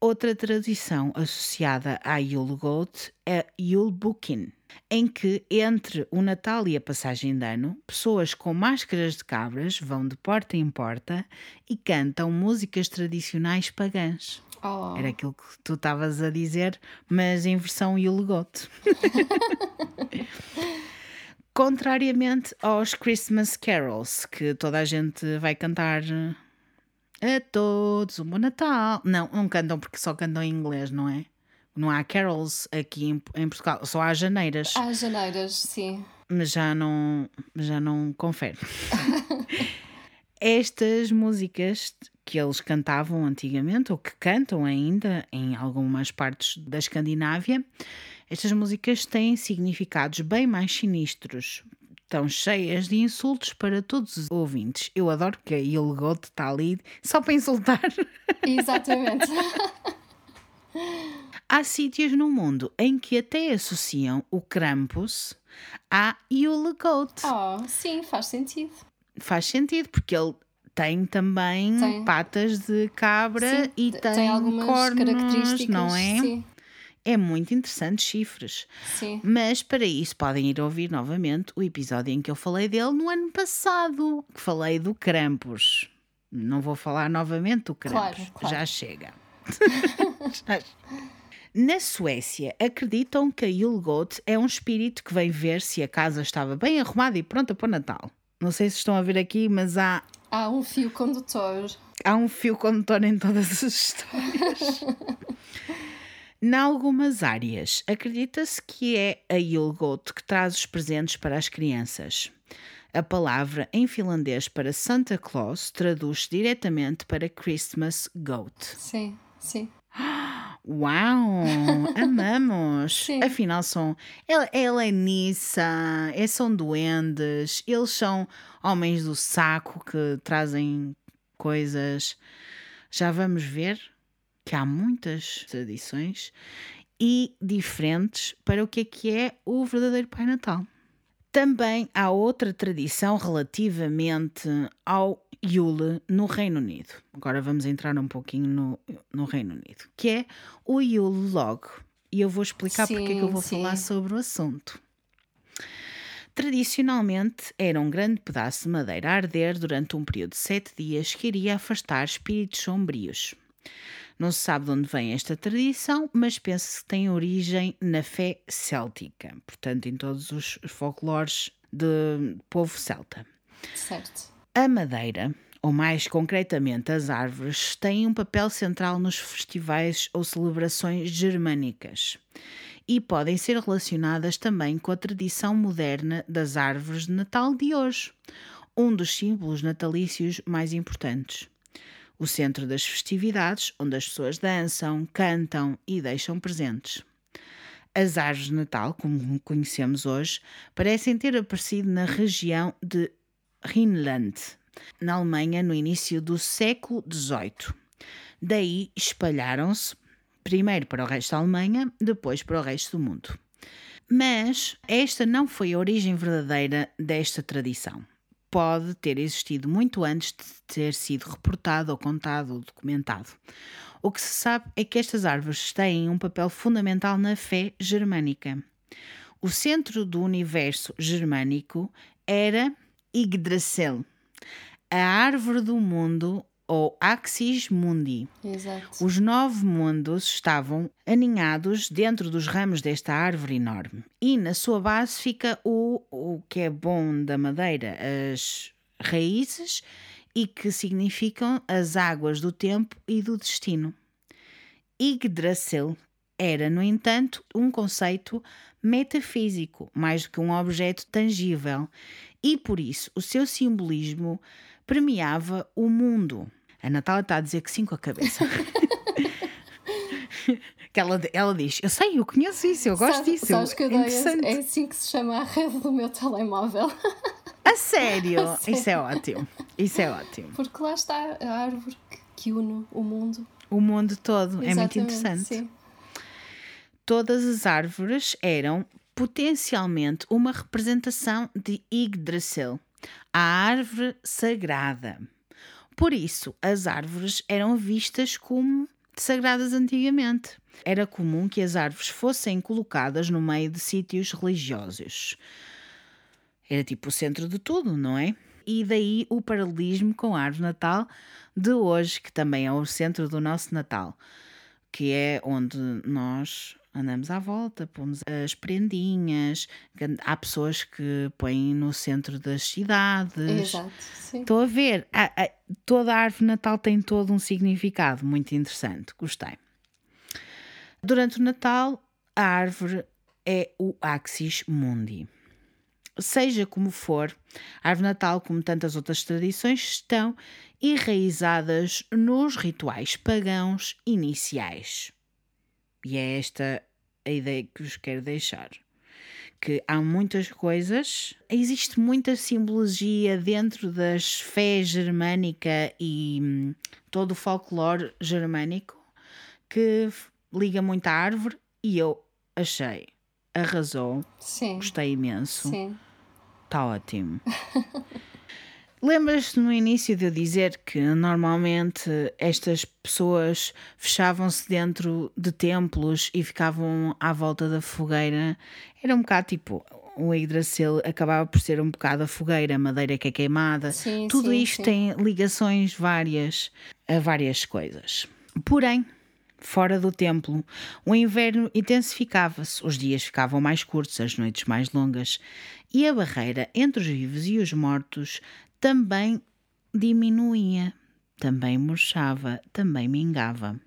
Outra tradição associada à Yule Goat é Yule Booking, em que entre o Natal e a passagem de ano, pessoas com máscaras de cabras vão de porta em porta e cantam músicas tradicionais pagãs. Oh, Era aquilo que tu estavas a dizer, mas em versão Yule Goat. *laughs* Contrariamente aos Christmas carols, que toda a gente vai cantar a todos um bom Natal. Não, não cantam porque só cantam em inglês, não é? Não há carols aqui em, em Portugal, só há janeiras, Há janeiras, sim. mas já não, já não confere. *laughs* Estas músicas que eles cantavam antigamente, ou que cantam ainda em algumas partes da Escandinávia, estas músicas têm significados bem mais sinistros. Estão cheias de insultos para todos os ouvintes. Eu adoro que a Ilgot está ali só para insultar. *laughs* Exatamente. *laughs* Há sítios no mundo em que até associam o Krampus à Yule Goat. oh, sim, faz sentido. Faz sentido, porque ele tem também Tem. patas de cabra Sim, e t- tem, algumas cornos, características. não é? Sim, É muito interessante, chifres. sim. Mas para isso podem ir ouvir novamente o episódio em que eu falei dele no ano passado, que falei do Krampus. Não vou falar novamente do Krampus, Claro, claro. *laughs* já chega. Na Suécia, acreditam que a Yule Goat é um espírito que vem ver se a casa estava bem arrumada e pronta para o Natal. Não sei se estão a ver aqui, mas há, Há um fio condutor. há um fio condutor em todas as histórias. *laughs* Em algumas áreas, acredita-se que é a Yule Goat que traz os presentes para as crianças. A palavra em finlandês para Santa Claus traduz diretamente para Christmas Goat. Sim, sim. Uau! *laughs* Amamos! Sim. Afinal, são. Ela, ela é Nissa, é, são duendes, eles são homens do saco que trazem coisas. Já vamos ver que há muitas tradições e diferentes para o que é que é o verdadeiro Pai Natal. Também há outra tradição relativamente ao Yule no Reino Unido. Agora vamos entrar um pouquinho no, no Reino Unido, que é o Yule Log. E eu vou explicar porque é que eu Sim, vou sim. falar sobre o assunto. Tradicionalmente, era um grande pedaço de madeira a arder durante um período de sete dias que iria afastar espíritos sombrios. Não se sabe de onde vem esta tradição, mas pensa-se que tem origem na fé céltica, portanto, em todos os folclores do povo celta. Certo. A madeira, ou mais concretamente as árvores, têm um papel central nos festivais ou celebrações germânicas e podem ser relacionadas também com a tradição moderna das árvores de Natal de hoje, um dos símbolos natalícios mais importantes. O centro das festividades, onde as pessoas dançam, cantam e deixam presentes. As árvores de Natal, como conhecemos hoje, parecem ter aparecido na região de Rhineland, na Alemanha, no início do século XVIII. Daí espalharam-se primeiro para o resto da Alemanha, depois para o resto do mundo. Mas esta não foi a origem verdadeira desta tradição. Pode ter existido muito antes de ter sido reportado ou contado ou documentado. O que se sabe é que estas árvores têm um papel fundamental na fé germânica. O centro do universo germânico era Yggdrasil, a árvore do mundo ou Axis Mundi. Exato. Os nove mundos estavam aninhados dentro dos ramos desta árvore enorme. E na sua base fica o, o que é bom da madeira, as raízes e que significam as águas do tempo e do destino. Yggdrasil era, no entanto, um conceito metafísico, mais do que um objeto tangível, e por isso o seu simbolismo premiava o mundo. A Natália está a dizer que sim com a cabeça. *laughs* que ela, ela diz: Eu sei, eu conheço isso, eu gosto Sabe- disso. Sabes que eu é dei, é assim que se chama a rede do meu telemóvel. A sério? *laughs* A sério. Isso é ótimo. Isso é ótimo. Porque lá está a árvore que- une o mundo. O mundo todo é muito Exatamente, interessante. Sim. Todas as árvores eram potencialmente uma representação de Yggdrasil, a árvore sagrada. Por isso, as árvores eram vistas como sagradas antigamente. Era comum que as árvores fossem colocadas no meio de sítios religiosos. Era tipo o centro de tudo, não é? E daí o paralelismo com a árvore Natal de hoje, que também é o centro do nosso Natal, que é onde nós andamos à volta, pomos as prendinhas, há pessoas que põem no centro das cidades. Exato. Sim. Estou a ver, a- a- toda a árvore Natal tem todo um significado muito interessante, gostei. Durante o Natal, a árvore é o Axis Mundi. Seja como for, a árvore Natal, como tantas outras tradições, estão enraizadas nos rituais pagãos iniciais. E é esta a ideia que vos quero deixar que há muitas coisas, existe muita simbologia dentro das fé germânica e hum, todo o folclore germânico que liga muito à árvore e eu achei, arrasou, Sim. gostei imenso, está ótimo. *laughs* Lembras-te no início de eu dizer que normalmente estas pessoas fechavam-se dentro de templos e ficavam à volta da fogueira? Era um bocado tipo. O Yggdrasil acabava por ser um bocado a fogueira, a madeira que é queimada. Sim, Tudo sim, isto sim. tem ligações várias a várias coisas. Porém, fora do templo, o inverno intensificava-se, os dias ficavam mais curtos, as noites mais longas, e a barreira entre os vivos e os mortos também diminuía, também murchava, também mingava.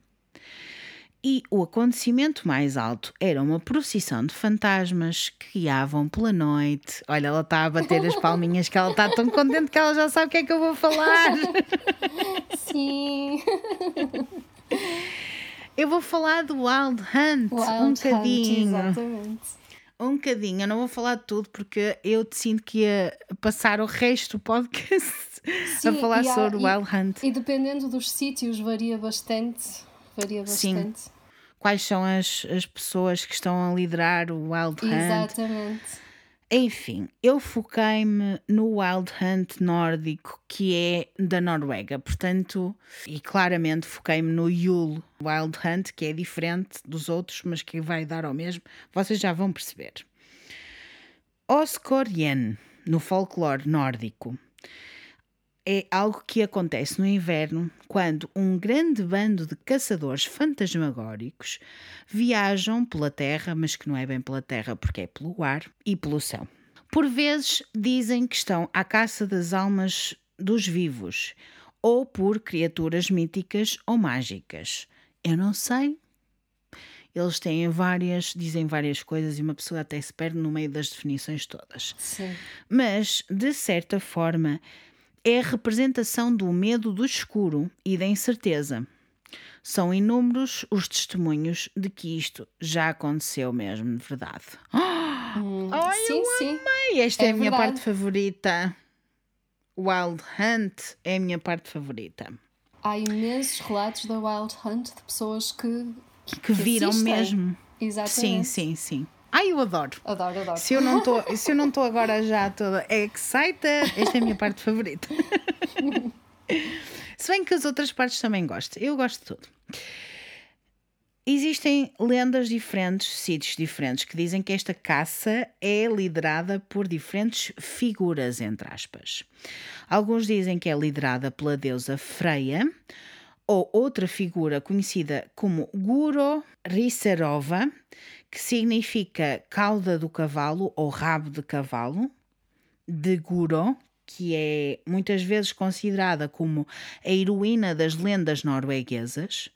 E o acontecimento mais alto era uma procissão de fantasmas que guiavam pela noite. Olha, ela está a bater as palminhas que ela está tão contente que ela já sabe o que é que eu vou falar. *laughs* Sim. Eu vou falar do Wild Hunt Wild um Hunt, bocadinho. Exatamente. Um bocadinho. Eu não vou falar de tudo porque eu te sinto que ia passar o resto do podcast *laughs* a Sim, falar e há- sobre o Wild Hunt. E dependendo dos sítios, varia bastante. Varia Sim. bastante. Quais são as, as pessoas que estão a liderar o Wild Hunt? Exatamente. Enfim, eu foquei-me no Wild Hunt nórdico, que é da Noruega, portanto, e claramente foquei-me no Yule Wild Hunt, que é diferente dos outros, mas que vai dar ao mesmo. Vocês já vão perceber. Oscorien, no folclore nórdico, é algo que acontece no inverno quando um grande bando de caçadores fantasmagóricos viajam pela terra, mas que não é bem pela terra porque é pelo ar e pelo céu. Por vezes dizem que estão à caça das almas dos vivos ou por criaturas míticas ou mágicas. Eu não sei. Eles têm várias, dizem várias coisas e uma pessoa até se perde no meio das definições todas Sim. mas de certa forma é a representação do medo do escuro e da incerteza. São inúmeros os testemunhos de que isto já aconteceu mesmo, de verdade. *gasps* Hum, Ai, sim, sim. Ai, esta é, É a minha verdade. parte favorita. Wild Hunt é a minha parte favorita. Há imensos relatos da Wild Hunt de pessoas que, Que viram assistem. mesmo. Exatamente. Sim, sim, sim. Ai, eu adoro. Adoro, adoro. Se eu não estou, se eu não estou agora já toda excited, esta é a minha parte favorita. *laughs* se bem que as outras partes também gosto. Eu gosto de tudo. Existem lendas diferentes, sítios diferentes, que dizem que esta caça é liderada por diferentes figuras, entre aspas. Alguns dizem que é liderada pela deusa Freia, ou outra figura conhecida como Guro Risserova, que significa cauda do cavalo ou rabo de cavalo, de Guro, que é muitas vezes considerada como a heroína das lendas norueguesas,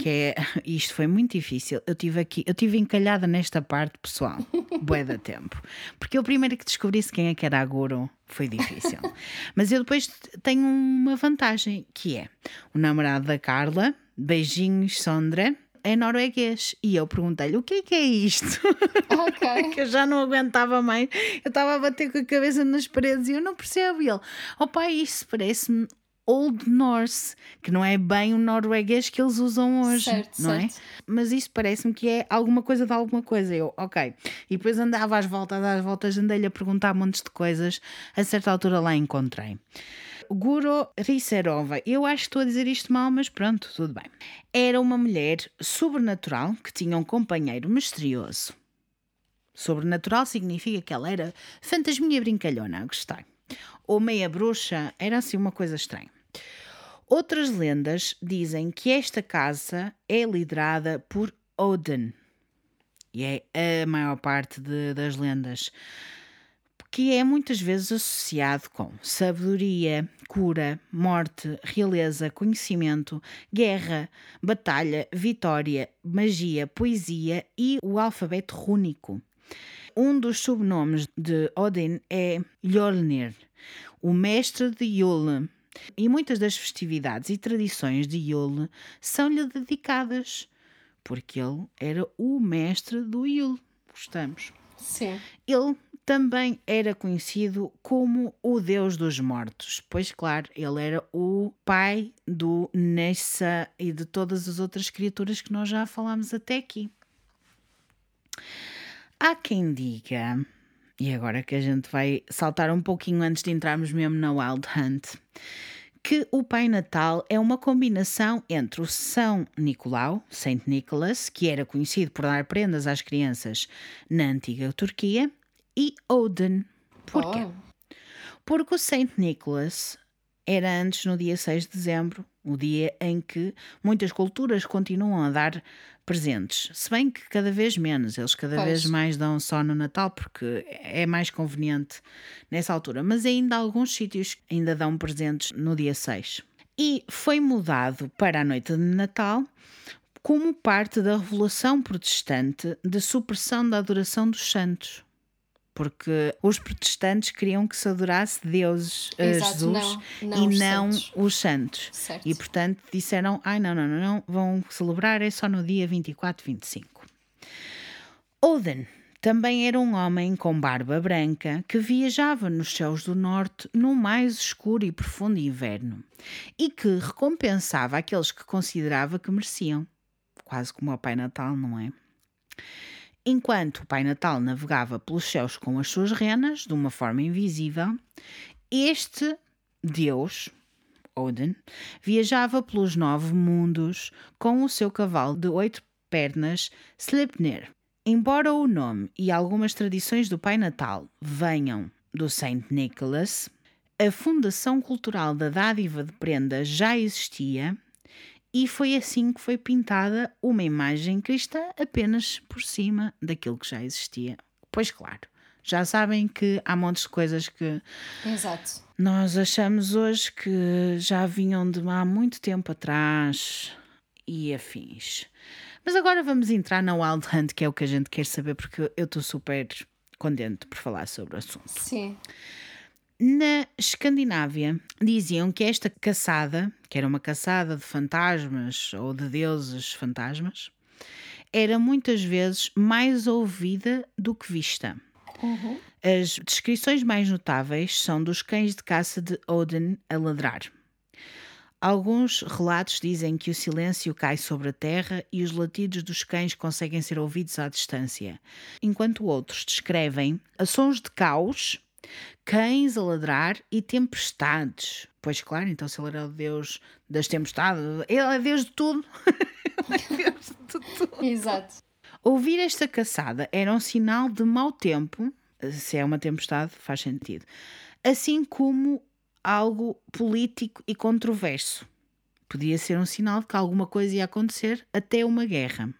que é *laughs* isto foi muito difícil. Eu tive aqui, eu tive encalhada nesta parte, pessoal, *laughs* bué da tempo. Porque eu primeiro que descobrisse quem é que era a Guro foi difícil. *laughs* Mas eu depois tenho uma vantagem, que é o namorado da Carla, beijinhos Sondra, é norueguês. E eu perguntei-lhe o que é que é isto? *laughs* Ok. *laughs* que eu já não aguentava mais. Eu estava a bater com a cabeça nas paredes e eu não percebo. E ele, oh pai, isso parece-me Old Norse, que não é bem o norueguês que eles usam hoje, Certo, não é? certo. Mas isso parece-me que é alguma coisa de alguma coisa. Eu, ok. E depois andava às voltas, às voltas, andei-lhe a perguntar montes de coisas. A certa altura lá encontrei. Guro Risserova, eu acho que estou a dizer isto mal, mas pronto, tudo bem. Era uma mulher sobrenatural que tinha um companheiro misterioso. Sobrenatural significa que ela era fantasminha brincalhona, gostei. Ou meia bruxa, era assim uma coisa estranha. Outras lendas dizem que esta casa é liderada por Odin. E é a maior parte de- das lendas. Que é muitas vezes associado com sabedoria, cura, morte, realeza, conhecimento, guerra, batalha, vitória, magia, poesia e o alfabeto rúnico. Um dos subnomes de Odin é Mjolnir, o mestre de Yule. E muitas das festividades e tradições de Yule são-lhe dedicadas, porque ele era o mestre do Yule. Gostamos. Sim. Ele também era conhecido como o Deus dos Mortos, pois, claro, ele era o pai do Nessa e de todas as outras criaturas que nós já falámos até aqui. Há quem diga, e agora que a gente vai saltar um pouquinho antes de entrarmos mesmo na Wild Hunt, que o Pai Natal é uma combinação entre o São Nicolau, Saint Nicholas, que era conhecido por dar prendas às crianças na antiga Turquia, e Odin. Porquê? Oh, Porque o Saint Nicholas era antes no dia 6 de dezembro, o dia em que muitas culturas continuam a dar presentes. Se bem que cada vez menos, eles cada Pois. vez mais dão só no Natal porque é mais conveniente nessa altura. Mas ainda alguns sítios ainda dão presentes no dia 6. E foi mudado para a noite de Natal como parte da revolução protestante de supressão da adoração dos santos. Porque os protestantes queriam que se adorasse deuses, a Exato, Jesus, não- não e os não santos. os santos. Certo. E portanto disseram: ai, não, não, não, não, vão celebrar é só no dia 24, 25. Odin também era um homem com barba branca que viajava nos céus do norte no mais escuro e profundo inverno e que recompensava aqueles que considerava que mereciam. Quase como o Pai Natal, não é? Enquanto o Pai Natal navegava pelos céus com as suas renas, de uma forma invisível, este Deus, Odin, viajava pelos nove mundos com o seu cavalo de oito pernas, Sleipnir. Embora o nome e algumas tradições do Pai Natal venham do Saint Nicholas, a fundação cultural da dádiva de prendas já existia e foi assim que foi pintada uma imagem cristã apenas por cima daquilo que já existia. Pois claro, já sabem que há montes de coisas que Exato. nós achamos hoje que já vinham de há muito tempo atrás e afins. Mas agora vamos entrar na Wild Hunt, que é o que a gente quer saber, porque eu estou super contente por falar sobre o assunto. Sim. Na Escandinávia, diziam que esta caçada, que era uma caçada de fantasmas ou de deuses fantasmas, era muitas vezes mais ouvida do que vista. Uhum. As descrições mais notáveis são dos cães de caça de Odin a ladrar. Alguns relatos dizem que o silêncio cai sobre a terra e os latidos dos cães conseguem ser ouvidos à distância, enquanto outros descrevem a sons de caos, cães a ladrar e tempestades. Pois claro, então se ele era o Deus das tempestades, ele é Deus de tudo. *laughs* Ele é Deus de tudo. Exato. Ouvir esta caçada era um sinal de mau tempo, se é uma tempestade, faz sentido, assim como algo político e controverso. Podia ser um sinal de que alguma coisa ia acontecer até uma guerra.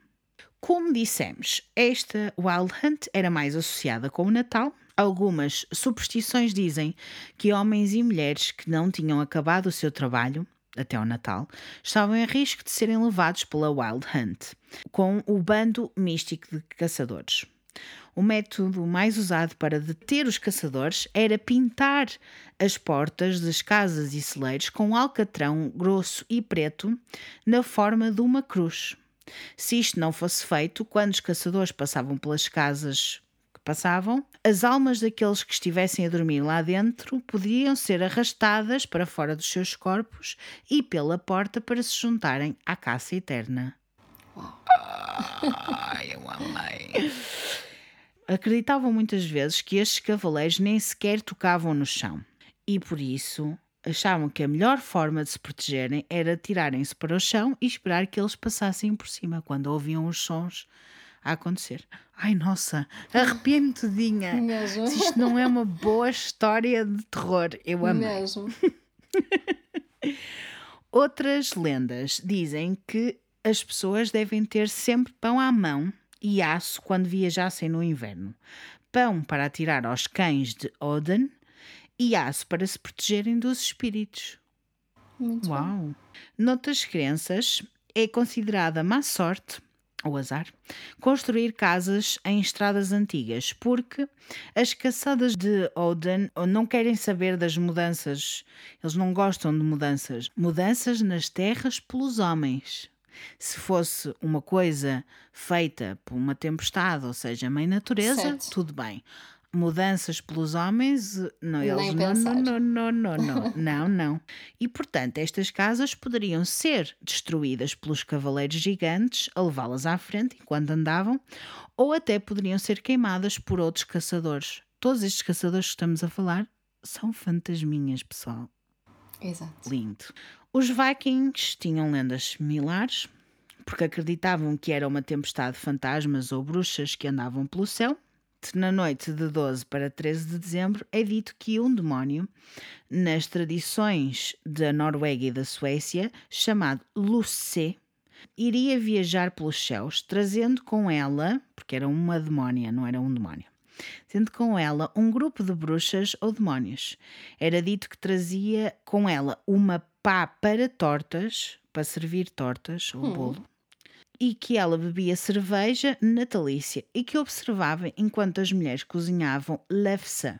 Como dissemos, esta Wild Hunt era mais associada com o Natal. Algumas superstições dizem que homens e mulheres que não tinham acabado o seu trabalho até ao Natal, estavam em risco de serem levados pela Wild Hunt, com o bando místico de caçadores. O método mais usado para deter os caçadores era pintar as portas das casas e celeiros com alcatrão grosso e preto na forma de uma cruz. Se isto não fosse feito, quando os caçadores passavam pelas casas passavam, as almas daqueles que estivessem a dormir lá dentro poderiam ser arrastadas para fora dos seus corpos e pela porta para se juntarem à caça eterna. Ai, eu amei. Acreditavam muitas vezes que estes cavaleiros nem sequer tocavam no chão e por isso achavam que a melhor forma de se protegerem era tirarem-se para o chão e esperar que eles passassem por cima quando ouviam os sons a acontecer. Ai, nossa, arrependo todinha. *laughs* Mesmo. Se Isto não é uma boa história de terror. Eu amo. Mesmo. *laughs* Outras lendas dizem que as pessoas devem ter sempre pão à mão e aço quando viajassem no inverno. Pão para atirar aos cães de Odin e aço para se protegerem dos espíritos. Muito bom. Uau! Noutras crenças, é considerada má sorte ou azar construir casas em estradas antigas, porque as caçadas de Odin não querem saber das mudanças. Eles não gostam de mudanças. Mudanças nas terras pelos homens. Se fosse uma coisa feita por uma tempestade, ou seja, mãe natureza, Certo. tudo bem. Mudanças pelos homens, não, Nem eles não, pensar. não, não, não, não, *laughs* não, não. E portanto, estas casas poderiam ser destruídas pelos cavaleiros gigantes a levá-las à frente enquanto andavam, ou até poderiam ser queimadas por outros caçadores. Todos estes caçadores que estamos a falar são fantasminhas, pessoal. Exato. Lindo. Os vikings tinham lendas similares, porque acreditavam que era uma tempestade de fantasmas ou bruxas que andavam pelo céu. Na noite de 12 para 13 de dezembro, é dito que um demónio, nas tradições da Noruega e da Suécia, chamado Luce, iria viajar pelos céus, trazendo com ela, porque era uma demónia, não era um demónio, tendo com ela um grupo de bruxas ou demónios. Era dito que trazia com ela uma pá para tortas, para servir tortas ou bolo, e que ela bebia cerveja natalícia e que observava enquanto as mulheres cozinhavam lefse,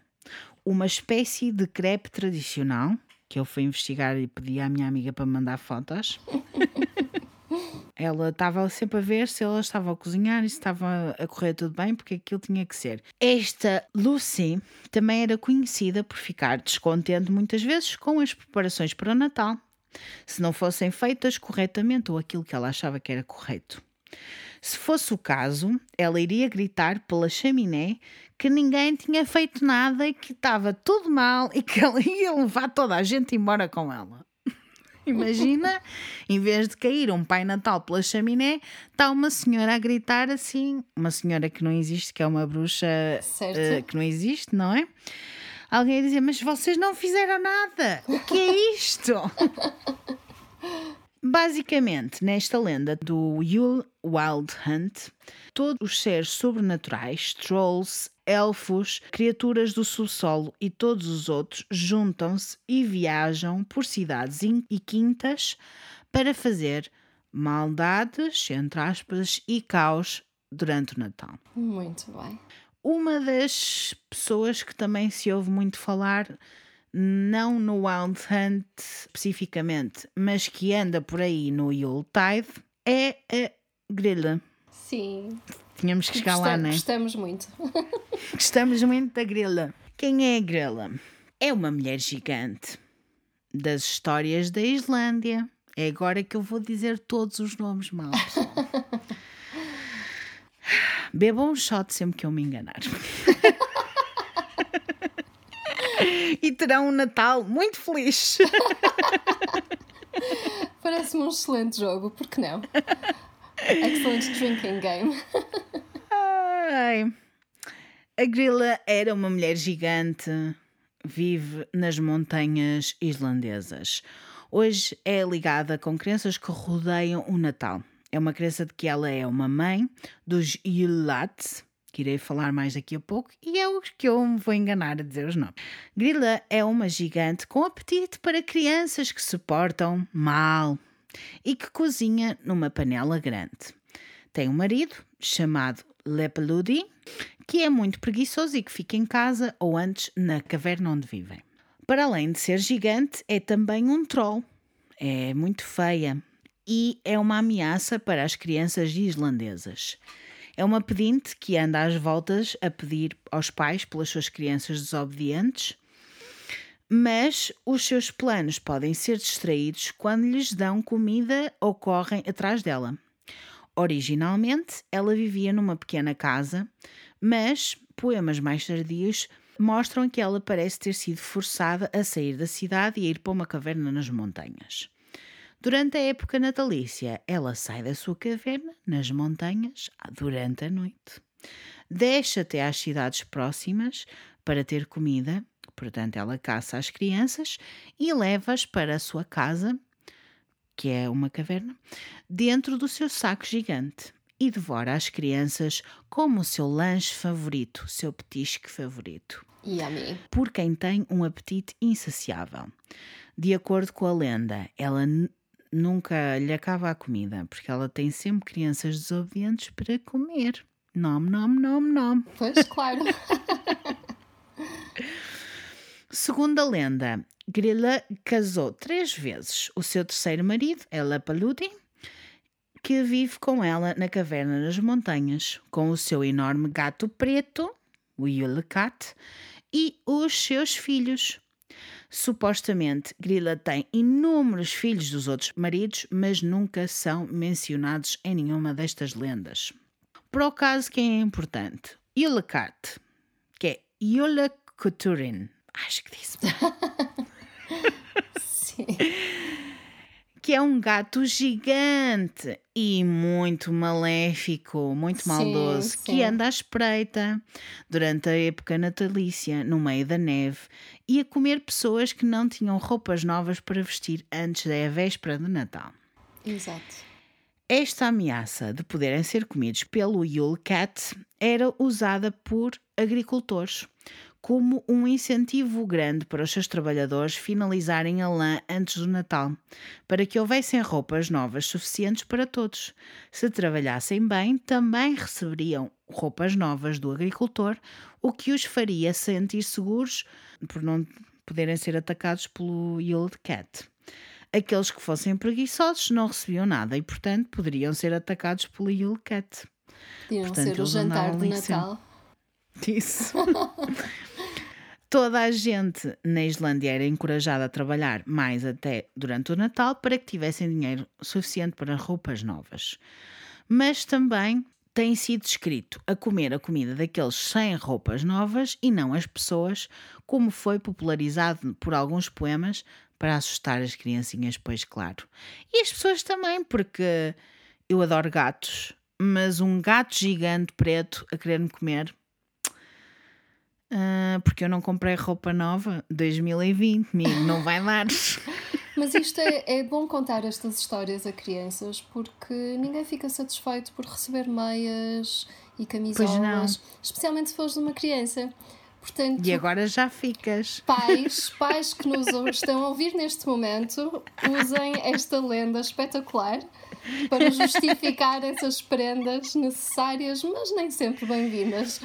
uma espécie de crepe tradicional, que eu fui investigar e pedi à minha amiga para mandar fotos. *laughs* Ela estava sempre a ver se ela estava a cozinhar e se estava a correr tudo bem, porque aquilo tinha que ser. Esta Lucy também era conhecida por ficar descontente muitas vezes com as preparações para o Natal, se não fossem feitas corretamente ou aquilo que ela achava que era correto. Se fosse o caso, ela iria gritar pela chaminé que ninguém tinha feito nada e que estava tudo mal e que ela *laughs* ia levar toda a gente embora com ela. *laughs* Imagina, em vez de cair um Pai Natal pela chaminé, está uma senhora a gritar assim, uma senhora que não existe, que é uma bruxa eh, que não existe, não é? Alguém a dizer, mas vocês não fizeram nada, o que é isto? *laughs* Basicamente, nesta lenda do Yule Wild Hunt, todos os seres sobrenaturais, trolls, elfos, criaturas do subsolo e todos os outros juntam-se e viajam por cidades e quintas para fazer maldades, entre aspas, e caos durante o Natal. Muito bem. Uma das pessoas que também se ouve muito falar não no Wild Hunt especificamente, mas que anda por aí no Yuletide, é a grelha. Sim. Tínhamos que chegar lá, não é? Gostamos muito. *laughs* Gostamos muito da grelha. Quem é a grelha? É uma mulher gigante das histórias da Islândia. É agora que eu vou dizer todos os nomes mal. *laughs* Bebam um shot sempre que eu me enganar. e terão um Natal muito feliz. Parece-me um excelente jogo, por que não? Excellent drinking game. Ai. A grila era uma mulher gigante, vive nas montanhas islandesas. Hoje é ligada com crenças que rodeiam o Natal. É uma crença de que ela é uma mãe dos Yulats, que irei falar mais daqui a pouco, e é o que eu me vou enganar a dizer os nomes. Grila é uma gigante com apetite para crianças que se portam mal e que cozinha numa panela grande. Tem um marido chamado Lepeludi, que é muito preguiçoso e que fica em casa ou antes na caverna onde vivem. Para além de ser gigante, é também um troll. É muito feia e é uma ameaça para as crianças islandesas. É uma pedinte que anda às voltas a pedir aos pais pelas suas crianças desobedientes, mas os seus planos podem ser distraídos quando lhes dão comida ou correm atrás dela. Originalmente, ela vivia numa pequena casa, mas poemas mais tardios mostram que ela parece ter sido forçada a sair da cidade e a ir para uma caverna nas montanhas. Durante a época natalícia, ela sai da sua caverna nas montanhas durante a noite. Desce até às cidades próximas para ter comida, portanto, ela caça as crianças e leva-as para a sua casa, que é uma caverna, dentro do seu saco gigante e devora as crianças como o seu lanche favorito, o seu petisque favorito Yummy. por quem tem um apetite insaciável. De acordo com a lenda, ela nunca lhe acaba a comida, porque ela tem sempre crianças desobedientes para comer. Nome, nome, nome, nome. Pois, claro. *laughs* Segundo a lenda, Grilla casou três vezes. O seu terceiro marido é Lapaludi, que vive com ela na caverna nas montanhas, com o seu enorme gato preto, o Yulekat, e os seus filhos. Supostamente, Grilla tem inúmeros filhos dos outros maridos, mas nunca são mencionados em nenhuma destas lendas. Para o caso, quem é importante? Yulekat, que é Yulakuturin. Acho que disse. *laughs* Sim. Que é um gato gigante e muito maléfico, muito Sim, maldoso, que anda à espreita durante a época natalícia, no meio da neve, e a comer pessoas que não tinham roupas novas para vestir antes da véspera de Natal. Exato. Esta ameaça de poderem ser comidos pelo Yule Cat era usada por agricultores como um incentivo grande para os seus trabalhadores finalizarem a lã antes do Natal, para que houvessem roupas novas suficientes para todos. Se trabalhassem bem, também receberiam roupas novas do agricultor, o que os faria sentir seguros por não poderem ser atacados pelo Yule Cat. Aqueles que fossem preguiçosos não recebiam nada e, portanto, poderiam ser atacados pelo Yule Cat. Podiam Portanto, ser o jantar de. Natal. Isso. *laughs* Toda a gente na Islândia era encorajada a trabalhar mais até durante o Natal para que tivessem dinheiro suficiente para roupas novas. Mas também tem sido descrito a comer a comida daqueles sem roupas novas e não as pessoas, como foi popularizado por alguns poemas para assustar as criancinhas, pois claro. E as pessoas também, porque eu adoro gatos, mas um gato gigante preto a querer-me comer ah, porque eu não comprei roupa nova 2020, amigo, não vai dar. *laughs* Mas isto é, é bom contar estas histórias a crianças porque ninguém fica satisfeito por receber meias e camisolas, especialmente se fores uma criança. Portanto, E agora já ficas. pais, *laughs* pais que nos estão a ouvir neste momento, usem esta lenda espetacular para justificar essas prendas necessárias, mas nem sempre bem-vindas.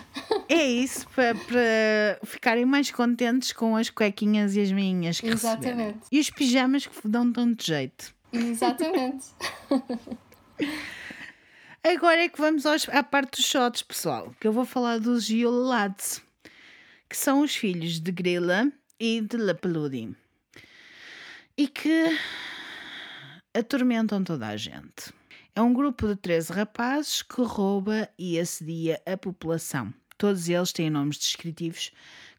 É isso, para, para ficarem mais contentes com as cuequinhas e as meinhas que Exatamente. receberam. E os pijamas que dão tanto jeito. Exatamente. Agora é que vamos aos, à parte dos shots, pessoal. Que eu vou falar dos Yule Lads, que são os filhos de Grilla e de Lapaludi. E que atormentam toda a gente. É um grupo de 13 rapazes que rouba e assedia a população. Todos eles têm nomes descritivos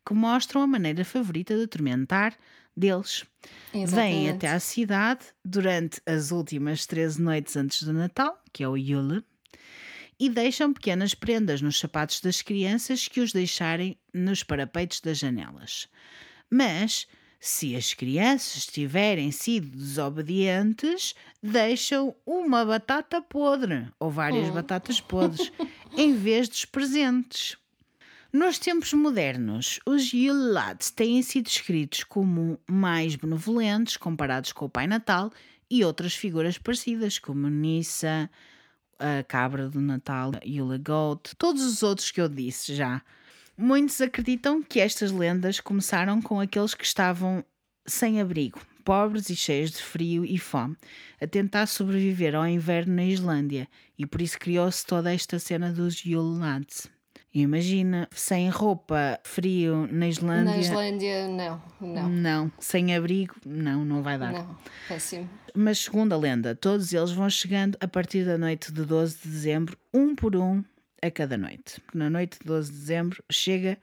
que mostram a maneira favorita de atormentar deles. Vêm Exatamente. até à cidade durante as últimas 13 noites antes do Natal, que é o Yule, e deixam pequenas prendas nos sapatos das crianças que os deixarem nos parapeitos das janelas. Mas, se as crianças tiverem sido desobedientes, deixam uma batata podre ou várias Oh. batatas podres *laughs* em vez dos presentes. Nos tempos modernos, os Yule Lads têm sido escritos como mais benevolentes comparados com o Pai Natal e outras figuras parecidas, como Nissa, a cabra do Natal, Yule Goat, todos os outros que eu disse já. Muitos acreditam que estas lendas começaram com aqueles que estavam sem abrigo, pobres e cheios de frio e fome, a tentar sobreviver ao inverno na Islândia, e por isso criou-se toda esta cena dos Yule Lads. Imagina, sem roupa, frio na Islândia. Na Islândia, não, não, Não, sem abrigo, não, não vai dar. não. Péssimo. Mas segundo a lenda, todos eles vão chegando a partir da noite de 12 de dezembro, um por um, a cada noite. Na noite de 12 de dezembro chega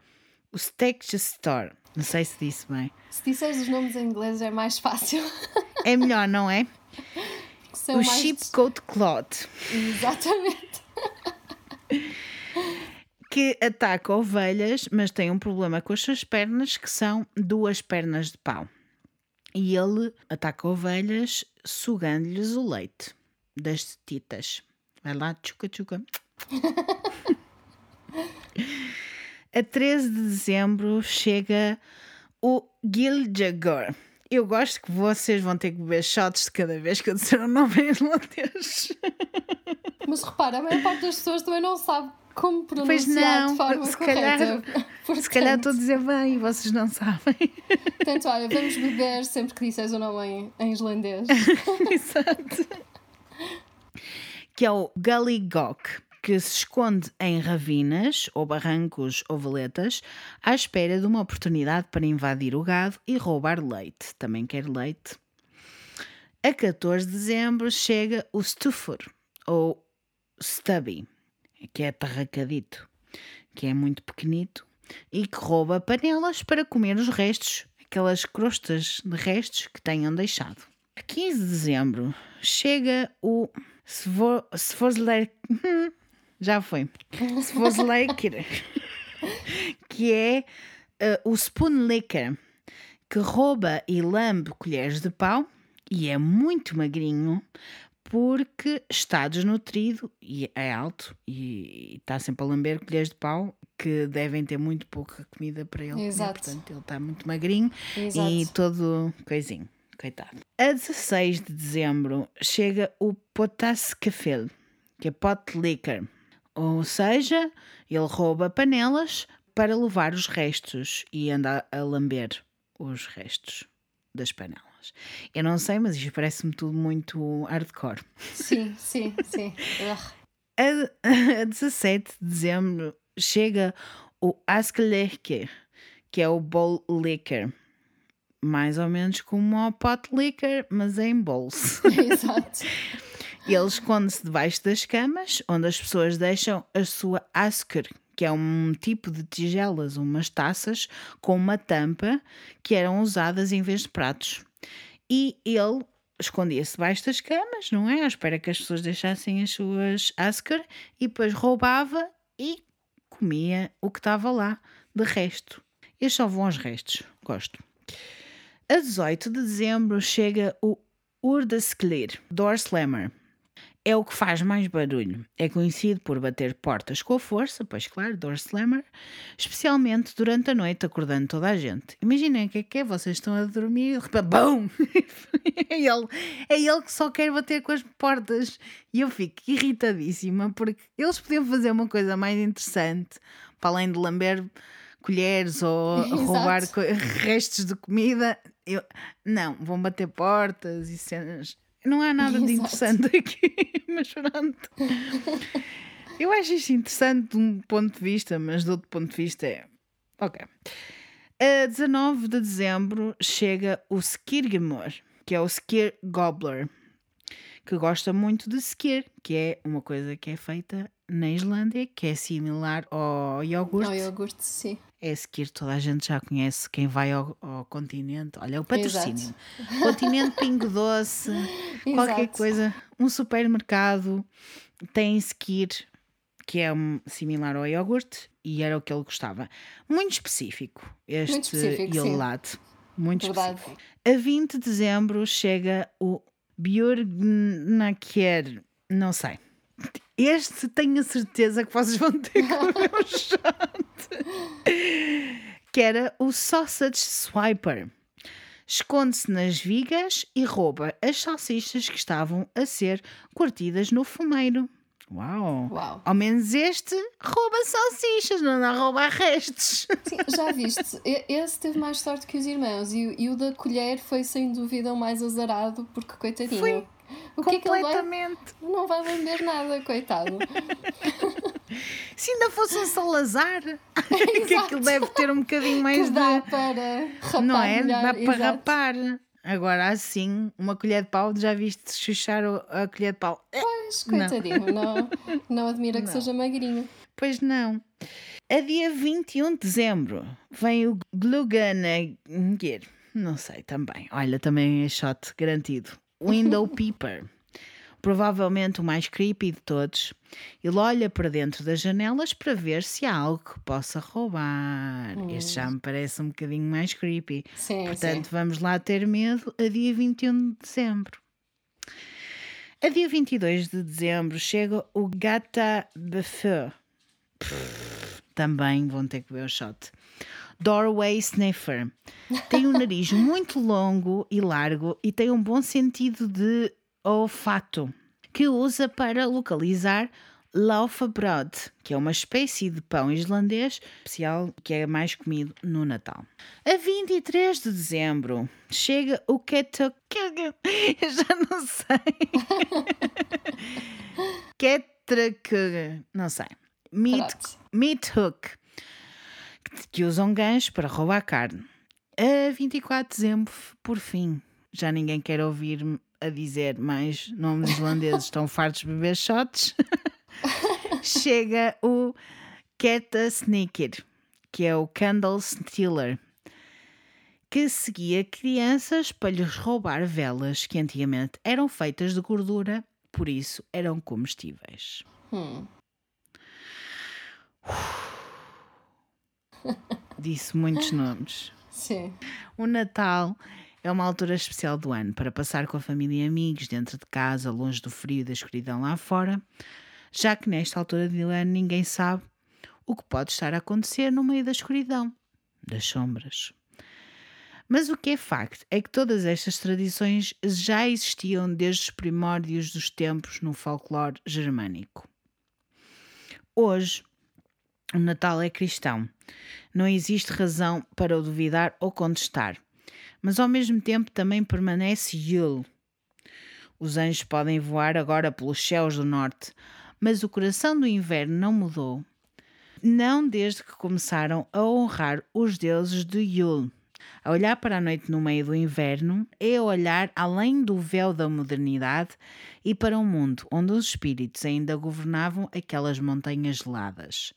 o Steak Store. Não sei se disse bem. Se disseres os nomes em inglês é mais fácil. *laughs* É melhor, não é? *laughs* São o mais... Sheepcoat Cloth, Exatamente. *laughs* que ataca ovelhas, mas tem um problema com as suas pernas, que são duas pernas de pau. E ele ataca ovelhas sugando-lhes o leite das tetitas. Vai lá, tchuca tchuca. A 13 de dezembro chega o Giljagur. Eu gosto que vocês vão ter que beber shots de cada vez que eu disser o nome em irlandês. Mas repara, a maior parte das pessoas também não sabe como Pois pronunciar não, de forma se correta. calhar- Portanto, *laughs* Se calhar estou a dizer bem e vocês não sabem. portanto, olha, vamos beber sempre que disseres o nome em, em islandês. *laughs* Exato. Que é o Gully Gok, que se esconde em ravinas, ou barrancos ou valetas, à espera de uma oportunidade para invadir o gado e roubar leite. Também quer leite. A 14 de dezembro chega o Stufur, ou Stubby, que é tarracadito, que é muito pequenito e que rouba panelas para comer os restos, aquelas crostas de restos que tenham deixado. A 15 de dezembro chega o Svorsleik. Já foi. Svorsleiker. *laughs* que é eh, o Spoon Licker, que rouba e lambe colheres de pau e é muito magrinho porque está desnutrido e é alto e está sempre a lamber colheres de pau que devem ter muito pouca comida para ele. comer, Exato. portanto, ele está muito magrinho Exato. e todo coisinho. Coitado. A 16 de dezembro chega o Potascafel, que é pot liquor. Ou seja, ele rouba panelas para levar os restos e anda a lamber os restos das panelas. Eu não sei, mas isto parece-me tudo muito hardcore. Sim, sim, sim. *laughs* A, a 17 de dezembro chega o Askeleke, que é o bowl liquor. Mais ou menos como o pot liquor, mas em bolso. *laughs* Exato. *laughs* Ele esconde-se debaixo das camas, onde as pessoas deixam a sua asker, que é um tipo de tigelas, umas taças com uma tampa que eram usadas em vez de pratos. E ele escondia-se debaixo das camas, não é? À espera que as pessoas deixassem as suas asker e depois roubava e comia o que estava lá de resto. Estes só vão aos restos, gosto. A 18 de dezembro chega o Urdasklir, Door Slammer. É o que faz mais barulho. É conhecido por bater portas com a força, pois claro, door slammer, especialmente durante a noite, acordando toda a gente. Imaginem o que é que é, vocês estão a dormir e de repente, *laughs* é, ele, é ele que só quer bater com as portas. E eu fico irritadíssima porque eles podiam fazer uma coisa mais interessante, para além de lamber colheres ou *laughs* Exato. roubar restos de comida. Eu, não, vão bater portas e cenas. Não há nada de Exato. interessante *laughs* aqui, mas pronto. Eu acho isto interessante de um ponto de vista, mas de outro ponto de vista é. Ok. A 19 de dezembro chega o Skirgemor, que é o Skir Gobbler, que gosta muito de skir, que é uma coisa que é feita na Islândia, que é similar ao iogurte. Ao iogurte, sim. É skir, toda a gente já conhece quem vai ao, ao continente. Olha, o patrocínio. Exato. Continente Pingo Doce, *laughs* qualquer Exato. coisa. Um supermercado tem skir, que é similar ao iogurte, e era o que ele gostava. Muito específico, este Muito específico, sim. iolate. Muito Verdade. específico. A 20 de dezembro chega o Björgnaker, não sei. Este tenho a certeza que vocês vão ter que ver o *laughs* shot. Que era o Sausage Swiper. Esconde-se nas vigas e rouba as salsichas que estavam a ser curtidas no fumeiro. Uau! Uau. Ao menos este rouba salsichas, não anda a roubar restos. Sim, já viste, esse teve mais sorte que os irmãos e, o- e o da colher foi sem dúvida o mais azarado, porque coitadinho. Foi. O que é que ele vai? Completamente. Não vai lamber nada, coitado. *laughs* Se ainda fosse um Salazar, *laughs* que aquilo deve ter um bocadinho mais que de. dá para rapar Não é? melhor. Dá para exato. rapar. Agora assim, uma colher de pau, já viste chuchar a colher de pau? Eh, Mas, coitadinho, não, *laughs* não, admira que Não. seja magrinho. Pois não. A dia 21 de dezembro vem o Gluganager. Não sei também. Olha, também é shot garantido. Window *laughs* Peeper. Provavelmente o mais creepy de todos. Ele olha para dentro das janelas para ver se há algo que possa roubar. Este já me parece um bocadinho mais creepy. Sim, Portanto, sim. vamos lá ter medo a dia 21 de dezembro. A dia 22 de dezembro chega o Gata Buffet. Também vão ter que ver o shot. Doorway Sniffer. Tem um nariz *laughs* muito longo e largo e tem um bom sentido de olfato que usa para localizar Laufbrod, que é uma espécie de pão islandês especial que é mais comido no Natal. A 23 de dezembro chega o Keto. Eu *laughs* já não sei. *laughs* Ketrak. Não sei. Meat, meat Hook. Que usam gancho para roubar carne. A 24 de dezembro, por fim. Já ninguém quer ouvir-me a dizer mais nomes islandeses. Estão fartos de beber shots. *laughs* Chega o Keta Sneaker, que é o Candle Stealer, que seguia crianças para lhes roubar velas que antigamente eram feitas de gordura, por isso eram comestíveis. Hum. Disse muitos nomes. Sim. O Natal é uma altura especial do ano para passar com a família e amigos dentro de casa, longe do frio e da escuridão lá fora, já que nesta altura do ano ninguém sabe o que pode estar a acontecer no meio da escuridão, das sombras. Mas o que é facto é que todas estas tradições já existiam desde os primórdios dos tempos no folclore germânico. Hoje, o Natal é cristão. Não existe razão para o duvidar ou contestar. Mas ao mesmo tempo também permanece Yule. Os anjos podem voar agora pelos céus do norte, mas o coração do inverno não mudou. Não desde que começaram a honrar os deuses de Yule. A olhar para a noite no meio do inverno é olhar além do véu da modernidade e para um mundo onde os espíritos ainda governavam aquelas montanhas geladas.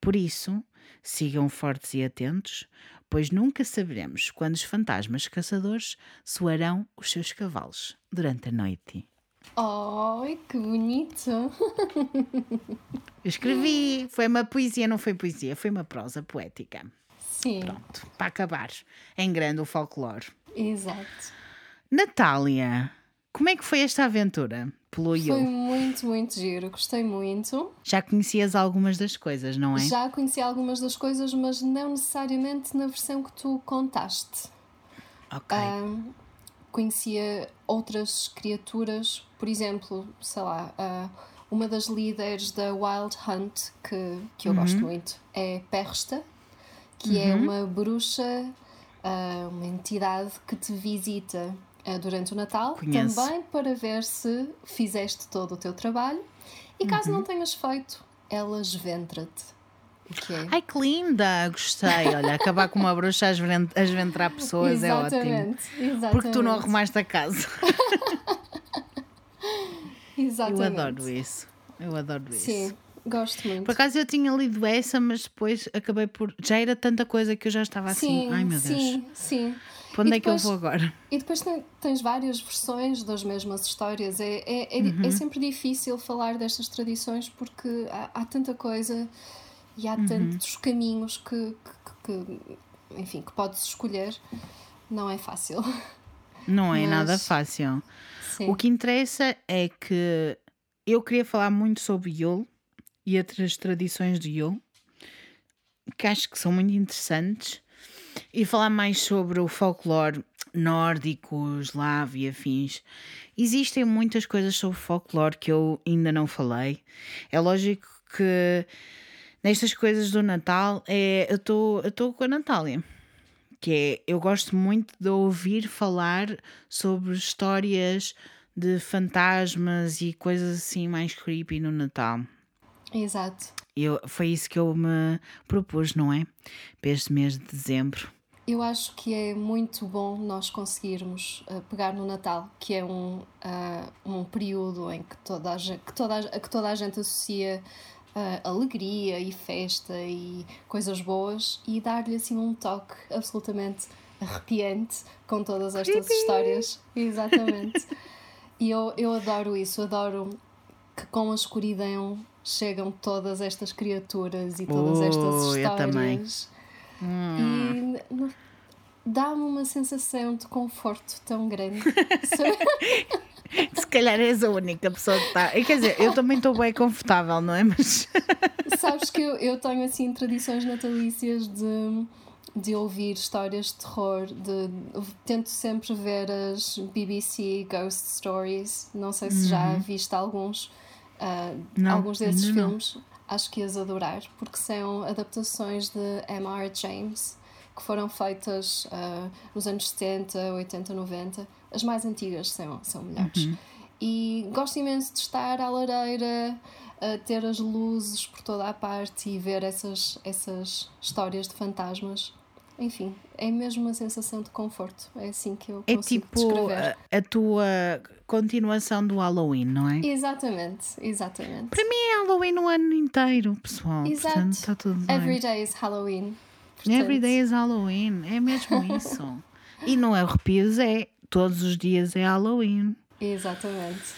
Por isso, sigam fortes e atentos, pois nunca saberemos quando os fantasmas caçadores soarão os seus cavalos durante a noite. Ai, que bonito! Eu escrevi, foi uma poesia, não foi poesia, foi uma prosa poética. Sim, Pronto, para acabar, em grande o folclore. exato. Natália, Como é que foi esta aventura pelo Foi Yule? muito, muito giro, gostei muito. Já conhecias algumas das coisas, não é? Já conheci algumas das coisas, mas não necessariamente na versão que tu contaste. Ok. Conhecia outras criaturas, por exemplo, sei lá, ah, uma das líderes da Wild Hunt, que, que eu gosto muito, é Persta, que é uma bruxa, ah, uma entidade que te visita durante o Natal, Conheço. também para ver se fizeste todo o teu trabalho. E caso não tenhas feito, ela esventra-te. O que é? Ai que linda! Gostei. Olha, acabar com uma bruxa a esven- a esventrar pessoas é ótimo. exatamente. Porque tu não arrumaste a casa. *laughs* Eu Exatamente. adoro isso. Eu adoro isso. Sim, gosto muito. Por acaso eu tinha lido essa, mas depois acabei por. Já era tanta coisa que eu já estava assim. Sim, Ai meu Deus. sim, sim. Para onde E é que eu depois- vou agora? E depois tem- tens várias versões das mesmas histórias. É, é, é, Uhum. é sempre difícil falar destas tradições porque há, há tanta coisa e Uhum. há tantos caminhos que, que- que- enfim, que podes escolher. Não é fácil. Não é Mas- nada fácil. Sim. O que interessa é que eu queria falar muito sobre Yule e outras tradições de Yule, que acho que são muito interessantes, e falar mais sobre o folclore nórdico, eslavo e afins. Existem muitas coisas sobre folclore que eu ainda não falei. É lógico que nestas coisas do Natal é, eu estou com a Natália que é eu gosto muito de ouvir falar sobre histórias de fantasmas e coisas assim mais creepy no Natal. Exato. Eu, foi isso que eu me propus, não é? Para este mês de dezembro. Eu acho que é muito bom nós conseguirmos uh, pegar no Natal, que é um, uh, um período em que toda a gente, que toda a, que toda a gente associa uh, alegria e festa e coisas boas, e dar-lhe assim um toque absolutamente arrepiante com todas estas histórias. Exatamente. E eu, eu adoro isso, adoro que com a escuridão chegam todas estas criaturas e todas estas Oh, eu também. Histórias. E dá-me uma sensação de conforto tão grande. *laughs* *laughs* Se calhar és a única pessoa que está. Quer dizer, eu também estou bem confortável, não é? Mas. *laughs* Sabes que eu, eu tenho assim tradições natalícias de, de ouvir histórias de terror, de, tento sempre ver as BBC Ghost Stories. Não sei se já viste alguns, ah, Não, alguns desses não. Acho que ias adorar, porque são adaptações de M.R. James, que foram feitas ah, nos anos 70, 80, 90. As mais antigas são, são melhores. E gosto imenso de estar à lareira, a ter as luzes por toda a parte e ver essas, essas histórias de fantasmas. Enfim, é mesmo uma sensação de conforto. É assim que eu É consigo tipo descrever. a, a tua continuação do Halloween, não é? Exatamente, exatamente. Para mim é Halloween o ano inteiro, pessoal. Exato. Portanto, está tudo bem. Every day is Halloween. Every Portanto, day is Halloween, é mesmo *laughs* isso. e não é arrepios, é todos os dias é Halloween. Exatamente.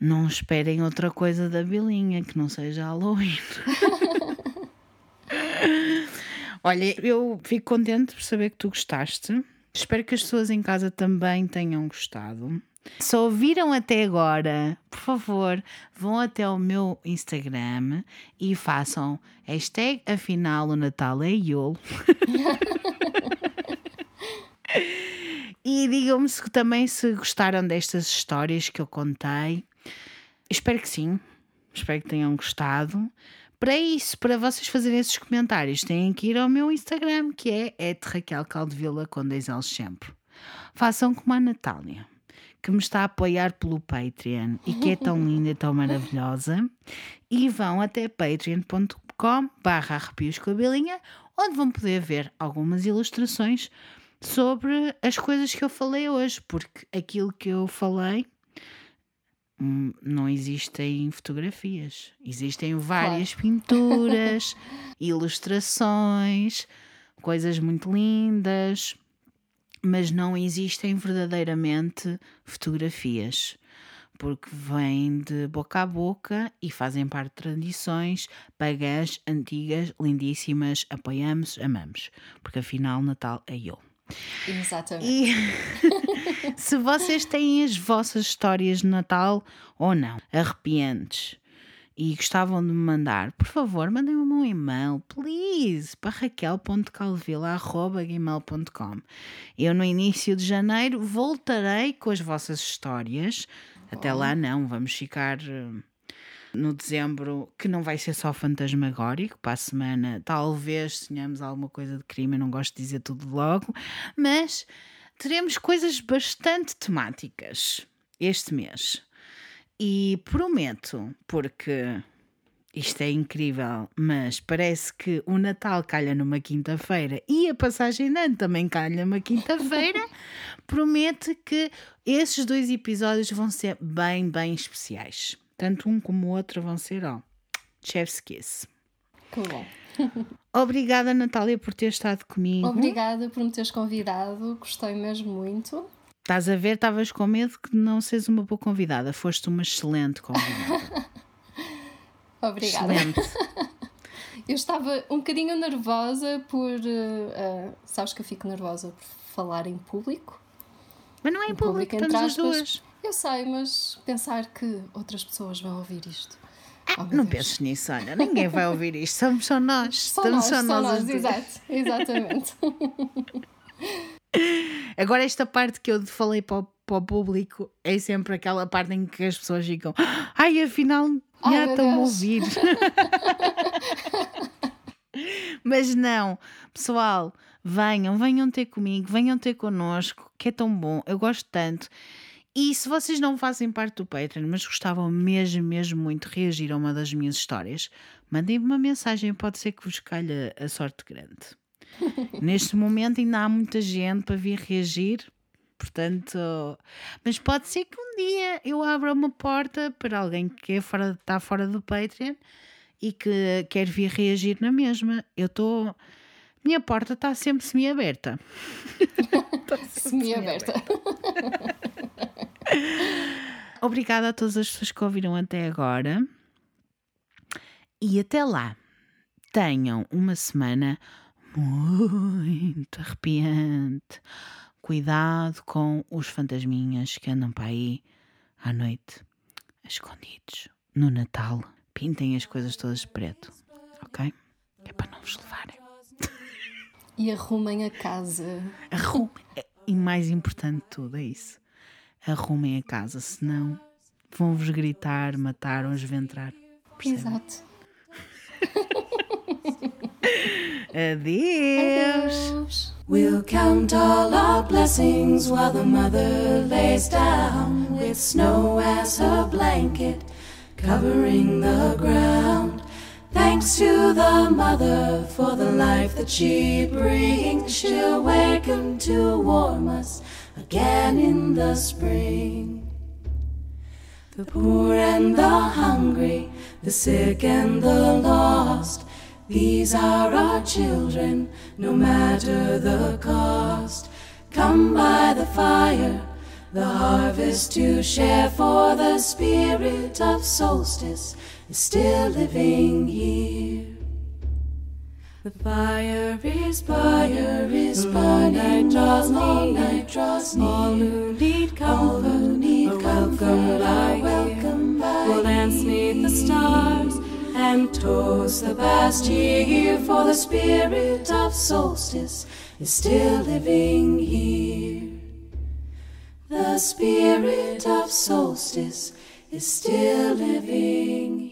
Não esperem outra coisa da Bilinha que não seja Halloween. *laughs* Olha, eu fico contente por saber que tu gostaste. Espero que as pessoas em casa também tenham gostado. Se ouviram até agora, por favor, vão até o meu Instagram e façam hashtag afinal o Natal é Yule. *laughs* E digam-me se também se gostaram destas histórias que eu contei. Espero que sim. Espero que tenham gostado. Para isso, para vocês fazerem esses comentários, têm que ir ao meu Instagram, que é, é Raquel Caldevila com dois L's sempre. Façam como a Natália, que me está a apoiar pelo Patreon e que é tão linda e tão maravilhosa. E vão até patreon.com barra arrepios com a onde vão poder ver algumas ilustrações sobre as coisas que eu falei hoje, porque aquilo que eu falei não existem fotografias, existem várias pinturas, *laughs* ilustrações, coisas muito lindas, mas não existem verdadeiramente fotografias. Porque vêm de boca a boca e fazem parte de tradições pagãs, antigas, lindíssimas, apoiamos, amamos. Porque afinal, Natal é eu. Exatamente. E, *laughs* Se vocês têm as vossas histórias de Natal ou não, arrepiantes, e gostavam de me mandar, por favor, mandem-me um e-mail, please, para raquel.calvila.gmail.com. Eu, no início de janeiro, voltarei com as vossas histórias. Até lá, não, vamos ficar eh, no dezembro, que não vai ser só fantasmagórico. Para a semana, talvez tenhamos alguma coisa de crime, eu não gosto de dizer tudo logo, mas teremos coisas bastante temáticas este mês. E prometo, porque isto é incrível, mas parece que o Natal calha numa quinta-feira e a passagem de ano também calha numa quinta-feira. *laughs* prometo que esses dois episódios vão ser bem, bem especiais. Tanto um como o outro vão ser, ó, chef's kiss. Que bom. Obrigada, Natália, por ter estado comigo. Obrigada por me teres convidado, gostei mesmo muito. Estás a ver, estavas com medo que não sejas uma boa convidada. Foste uma excelente convidada. *laughs* Obrigada. Excelente. *laughs* Eu estava um bocadinho nervosa por. Uh, sabes que eu fico nervosa por falar em público. Mas não é em público, entre estamos as duas. Eu sei, mas pensar que outras pessoas vão ouvir isto. Oh, meu Não penses nisso, olha, ninguém vai ouvir isto. Somos só nós. Só Estamos nós, só nós. nós, exato, exatamente. *laughs* Agora, esta parte que eu falei para o, para o público é sempre aquela parte em que as pessoas ficam: Ai, afinal, Ai, já meu estão a Deus." ouvir. *laughs* Mas não, pessoal, venham, venham ter comigo, venham ter connosco, que é tão bom, eu gosto tanto. E se vocês não fazem parte do Patreon, mas gostavam mesmo, mesmo muito de reagir a uma das minhas histórias, mandem-me uma mensagem, pode ser que vos calhe a sorte grande. *laughs* Neste momento ainda há muita gente para vir reagir, portanto, mas pode ser que um dia eu abra uma porta para alguém que é fora, está fora do Patreon e que quer vir reagir na mesma. Eu estou. Minha porta *laughs* está sempre semi-aberta. Semi-aberta. Obrigada a todas as pessoas que ouviram até agora. E até lá, tenham uma semana muito arrepiante. Cuidado com os fantasminhas que andam para aí à noite, escondidos, no Natal. Pintem as coisas todas de preto, ok? É para não vos levarem. E arrumem a casa. Arrumem. E mais importante de tudo é isso. Arrumem a casa, senão vão-vos gritar, matar ou esventrar. Percebem? Exato. *laughs* Adeus! Adeus. We'll count all our blessings while the mother lays down with snow as her blanket, covering the ground. Thanks to the mother for the life that she brings. She'll waken to warm us again in the spring. The poor and the hungry, the sick and the lost. These are our children, no matter the cost. Come by the fire, the harvest to share, for the spirit of solstice is still living here. The fire is fire is burning, night draws long night draws near. All who need comfort, who need comfort, are welcome by We'll dance neath the stars and toast the past year, for the spirit of solstice is still living here. The spirit of solstice is still living